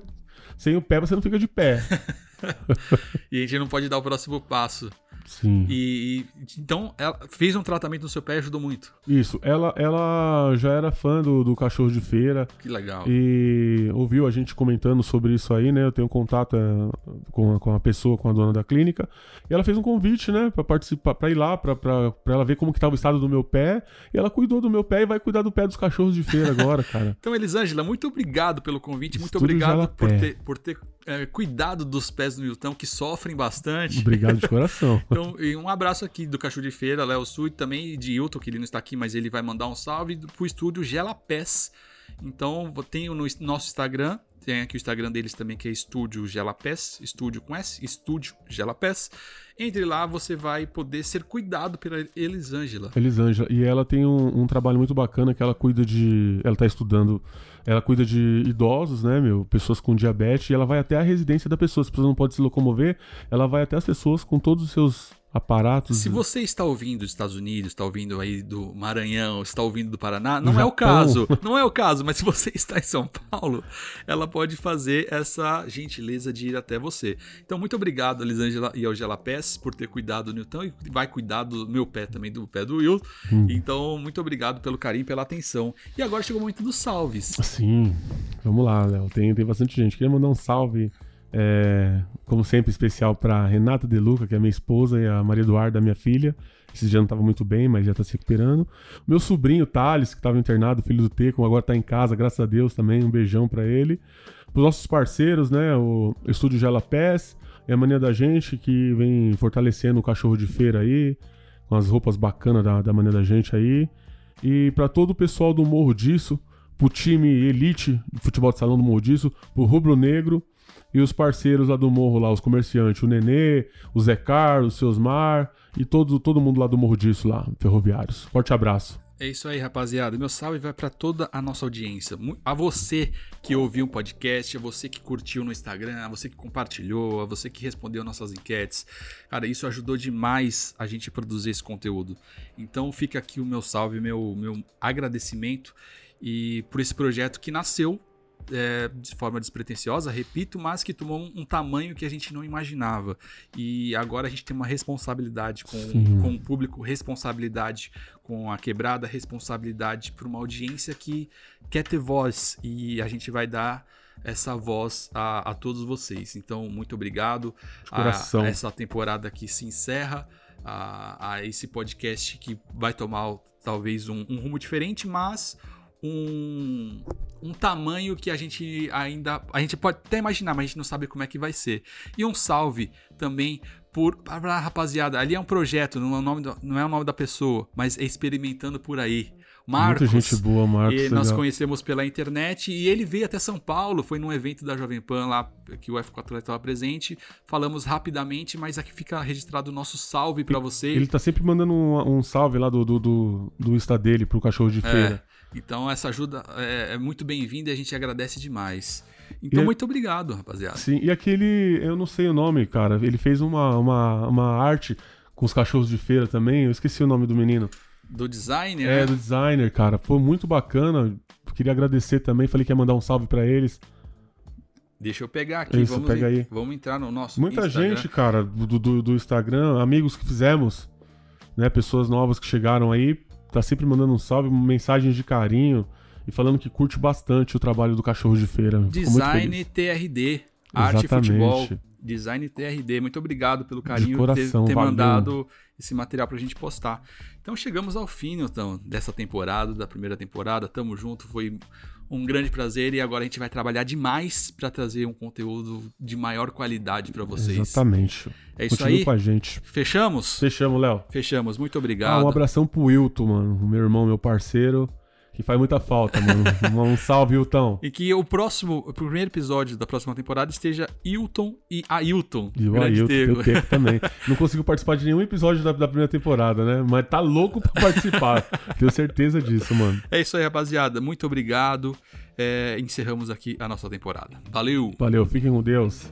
Speaker 2: Sem o pé você não fica de pé.
Speaker 1: E a gente não pode dar o próximo passo.
Speaker 2: Sim.
Speaker 1: E, e- então, ela fez um tratamento no seu pé e ajudou muito.
Speaker 2: Isso. Ela, ela já era fã do, do cachorro de feira
Speaker 1: Que legal.
Speaker 2: e ouviu a gente comentando sobre isso aí, né? Eu tenho contato é, com, a, com a pessoa, com a dona da clínica. E ela fez um convite, né, Pra participar, para ir lá, pra, pra, pra ela ver como que tava o estado do meu pé. E ela cuidou do meu pé e vai cuidar do pé dos cachorros de feira agora, cara.
Speaker 1: Então, Elisângela, muito obrigado pelo convite, muito
Speaker 2: Estúdio
Speaker 1: obrigado por ter, por ter é, cuidado dos pés do Nilton, que sofrem bastante.
Speaker 2: Obrigado de coração.
Speaker 1: Então, e um abraço aqui do Cachorro de Feira, Léo Sul, e também de Hilton, que ele não está aqui, mas ele vai mandar um salve pro estúdio Gelapés. Então, tem no nosso Instagram, tem aqui o Instagram deles também, que é Estúdio Gelapés, estúdio com S, Estúdio Gelapés. Entre lá, você vai poder ser cuidado pela Elisângela.
Speaker 2: Elisângela. E ela tem um, um trabalho muito bacana que ela cuida de. Ela tá estudando. Ela cuida de idosos, né, meu? Pessoas com diabetes. E ela vai até a residência da pessoa. Se a pessoa não pode se locomover, ela vai até as pessoas com todos os seus aparatos.
Speaker 1: Se você está ouvindo dos Estados Unidos, está ouvindo aí do Maranhão, está ouvindo do Paraná, não
Speaker 2: Do
Speaker 1: é o caso. Não é o caso, mas se você está em São Paulo, ela pode fazer essa gentileza de ir até você. Então, muito obrigado, Elisângela e ao Gelapés, por ter cuidado do Newton e vai cuidar do meu pé também, do pé do Will.
Speaker 2: Hum.
Speaker 1: Então, muito obrigado pelo carinho, pela atenção. E agora chegou o momento dos salves.
Speaker 2: Sim, vamos lá, Léo. Tem, tem bastante gente. Queria mandar um salve, é, como sempre, especial pra Renata De Luca, que é minha esposa, e a Maria Eduarda, minha filha. Esse dia não tava muito bem, mas já tá se recuperando. Meu sobrinho, Thales, que tava internado, filho do Teco, agora tá em casa, graças a Deus também. Um beijão pra ele. Pros nossos parceiros, né? O Estúdio Gela Pés e a mania da gente, que vem fortalecendo o cachorro de feira aí, com as roupas bacanas da, da mania da gente aí. E pra todo o pessoal do Morro Disso, pro time elite do futebol de salão do Morro Disso, pro Rubro Negro e os parceiros lá do Morro, lá, os comerciantes, o Nenê, o Zé Carlos, o Seusmar e todo, todo mundo lá do Morro Disso lá, ferroviários. Forte abraço.
Speaker 1: É isso aí, rapaziada. Meu salve vai para toda a nossa audiência. A você que ouviu um podcast, a você que curtiu no Instagram, a você que compartilhou, a você que respondeu nossas enquetes. Cara, isso ajudou demais a gente produzir esse conteúdo. Então fica aqui o meu salve, meu, meu agradecimento e por esse projeto que nasceu é, de forma despretensiosa, repito, mas que tomou um, um tamanho que a gente não imaginava. E agora a gente tem uma responsabilidade com,
Speaker 2: Sim.
Speaker 1: com o público, responsabilidade com a quebrada, responsabilidade por uma audiência que quer ter voz. E a gente vai dar essa voz a, a todos vocês. Então, muito obrigado. A, a essa temporada que se encerra, a, a esse podcast que vai tomar talvez um, um rumo diferente, mas um, um tamanho que a gente ainda. A gente pode até imaginar, mas a gente não sabe como é que vai ser. E um salve também por. Pra rapaziada, ali é um projeto, não é o nome, do, não é o nome da pessoa, mas é experimentando por aí. Marcos.
Speaker 2: Muita gente boa, Marcos.
Speaker 1: E nós
Speaker 2: legal.
Speaker 1: conhecemos pela internet e ele veio até São Paulo, foi num evento da Jovem Pan lá que o F4 estava presente. Falamos rapidamente, mas aqui fica registrado o nosso salve para você.
Speaker 2: Ele tá sempre mandando um, um salve lá do, do, do, do Insta dele pro cachorro de
Speaker 1: É,
Speaker 2: feira.
Speaker 1: Então essa ajuda é, é muito bem-vinda e a gente agradece demais. Então,
Speaker 2: E-
Speaker 1: muito obrigado, rapaziada.
Speaker 2: Sim, e aquele, eu não sei o nome, cara, ele fez uma, uma, uma arte com os cachorros de feira também, eu esqueci o nome do menino.
Speaker 1: Do designer,
Speaker 2: É,
Speaker 1: né?
Speaker 2: do designer, cara, foi muito bacana, queria agradecer também, falei que ia mandar um salve pra eles.
Speaker 1: Deixa eu pegar aqui.
Speaker 2: Isso,
Speaker 1: vamos,
Speaker 2: pega aí.
Speaker 1: vamos entrar no nosso
Speaker 2: Muita
Speaker 1: Instagram.
Speaker 2: gente, cara, do, do, do Instagram, amigos que fizemos, né, pessoas novas que chegaram aí, tá sempre mandando um salve, mensagens de carinho e falando que curte bastante o trabalho do cachorro de feira.
Speaker 1: Design. TRD, arte e futebol. Design TRD, muito obrigado pelo carinho
Speaker 2: coração,
Speaker 1: de ter, ter
Speaker 2: valeu.
Speaker 1: mandado esse material pra gente postar. Então chegamos ao fim, então, dessa temporada, da primeira temporada. Tamo junto, foi um grande prazer e agora a gente vai trabalhar demais pra trazer um conteúdo de maior qualidade pra vocês.
Speaker 2: Exatamente.
Speaker 1: É isso
Speaker 2: Continue
Speaker 1: aí?
Speaker 2: com a gente.
Speaker 1: Fechamos?
Speaker 2: Fechamos, Léo.
Speaker 1: Fechamos, muito
Speaker 2: Ah,
Speaker 1: obrigado.
Speaker 2: um abração pro Wilton, mano, meu irmão, meu parceiro, que faz muita falta, mano. um salve, Wilton.
Speaker 1: E que o próximo, o primeiro episódio da próxima temporada esteja Hilton e Ailton.
Speaker 2: E o Ailton,
Speaker 1: Tego.
Speaker 2: eu tenho também. Não consigo participar de nenhum episódio da, da primeira temporada, né? Mas tá louco pra participar. tenho certeza disso, mano.
Speaker 1: É isso aí, rapaziada. Muito obrigado. É, encerramos aqui a nossa temporada. Valeu!
Speaker 2: Valeu, fiquem com Deus.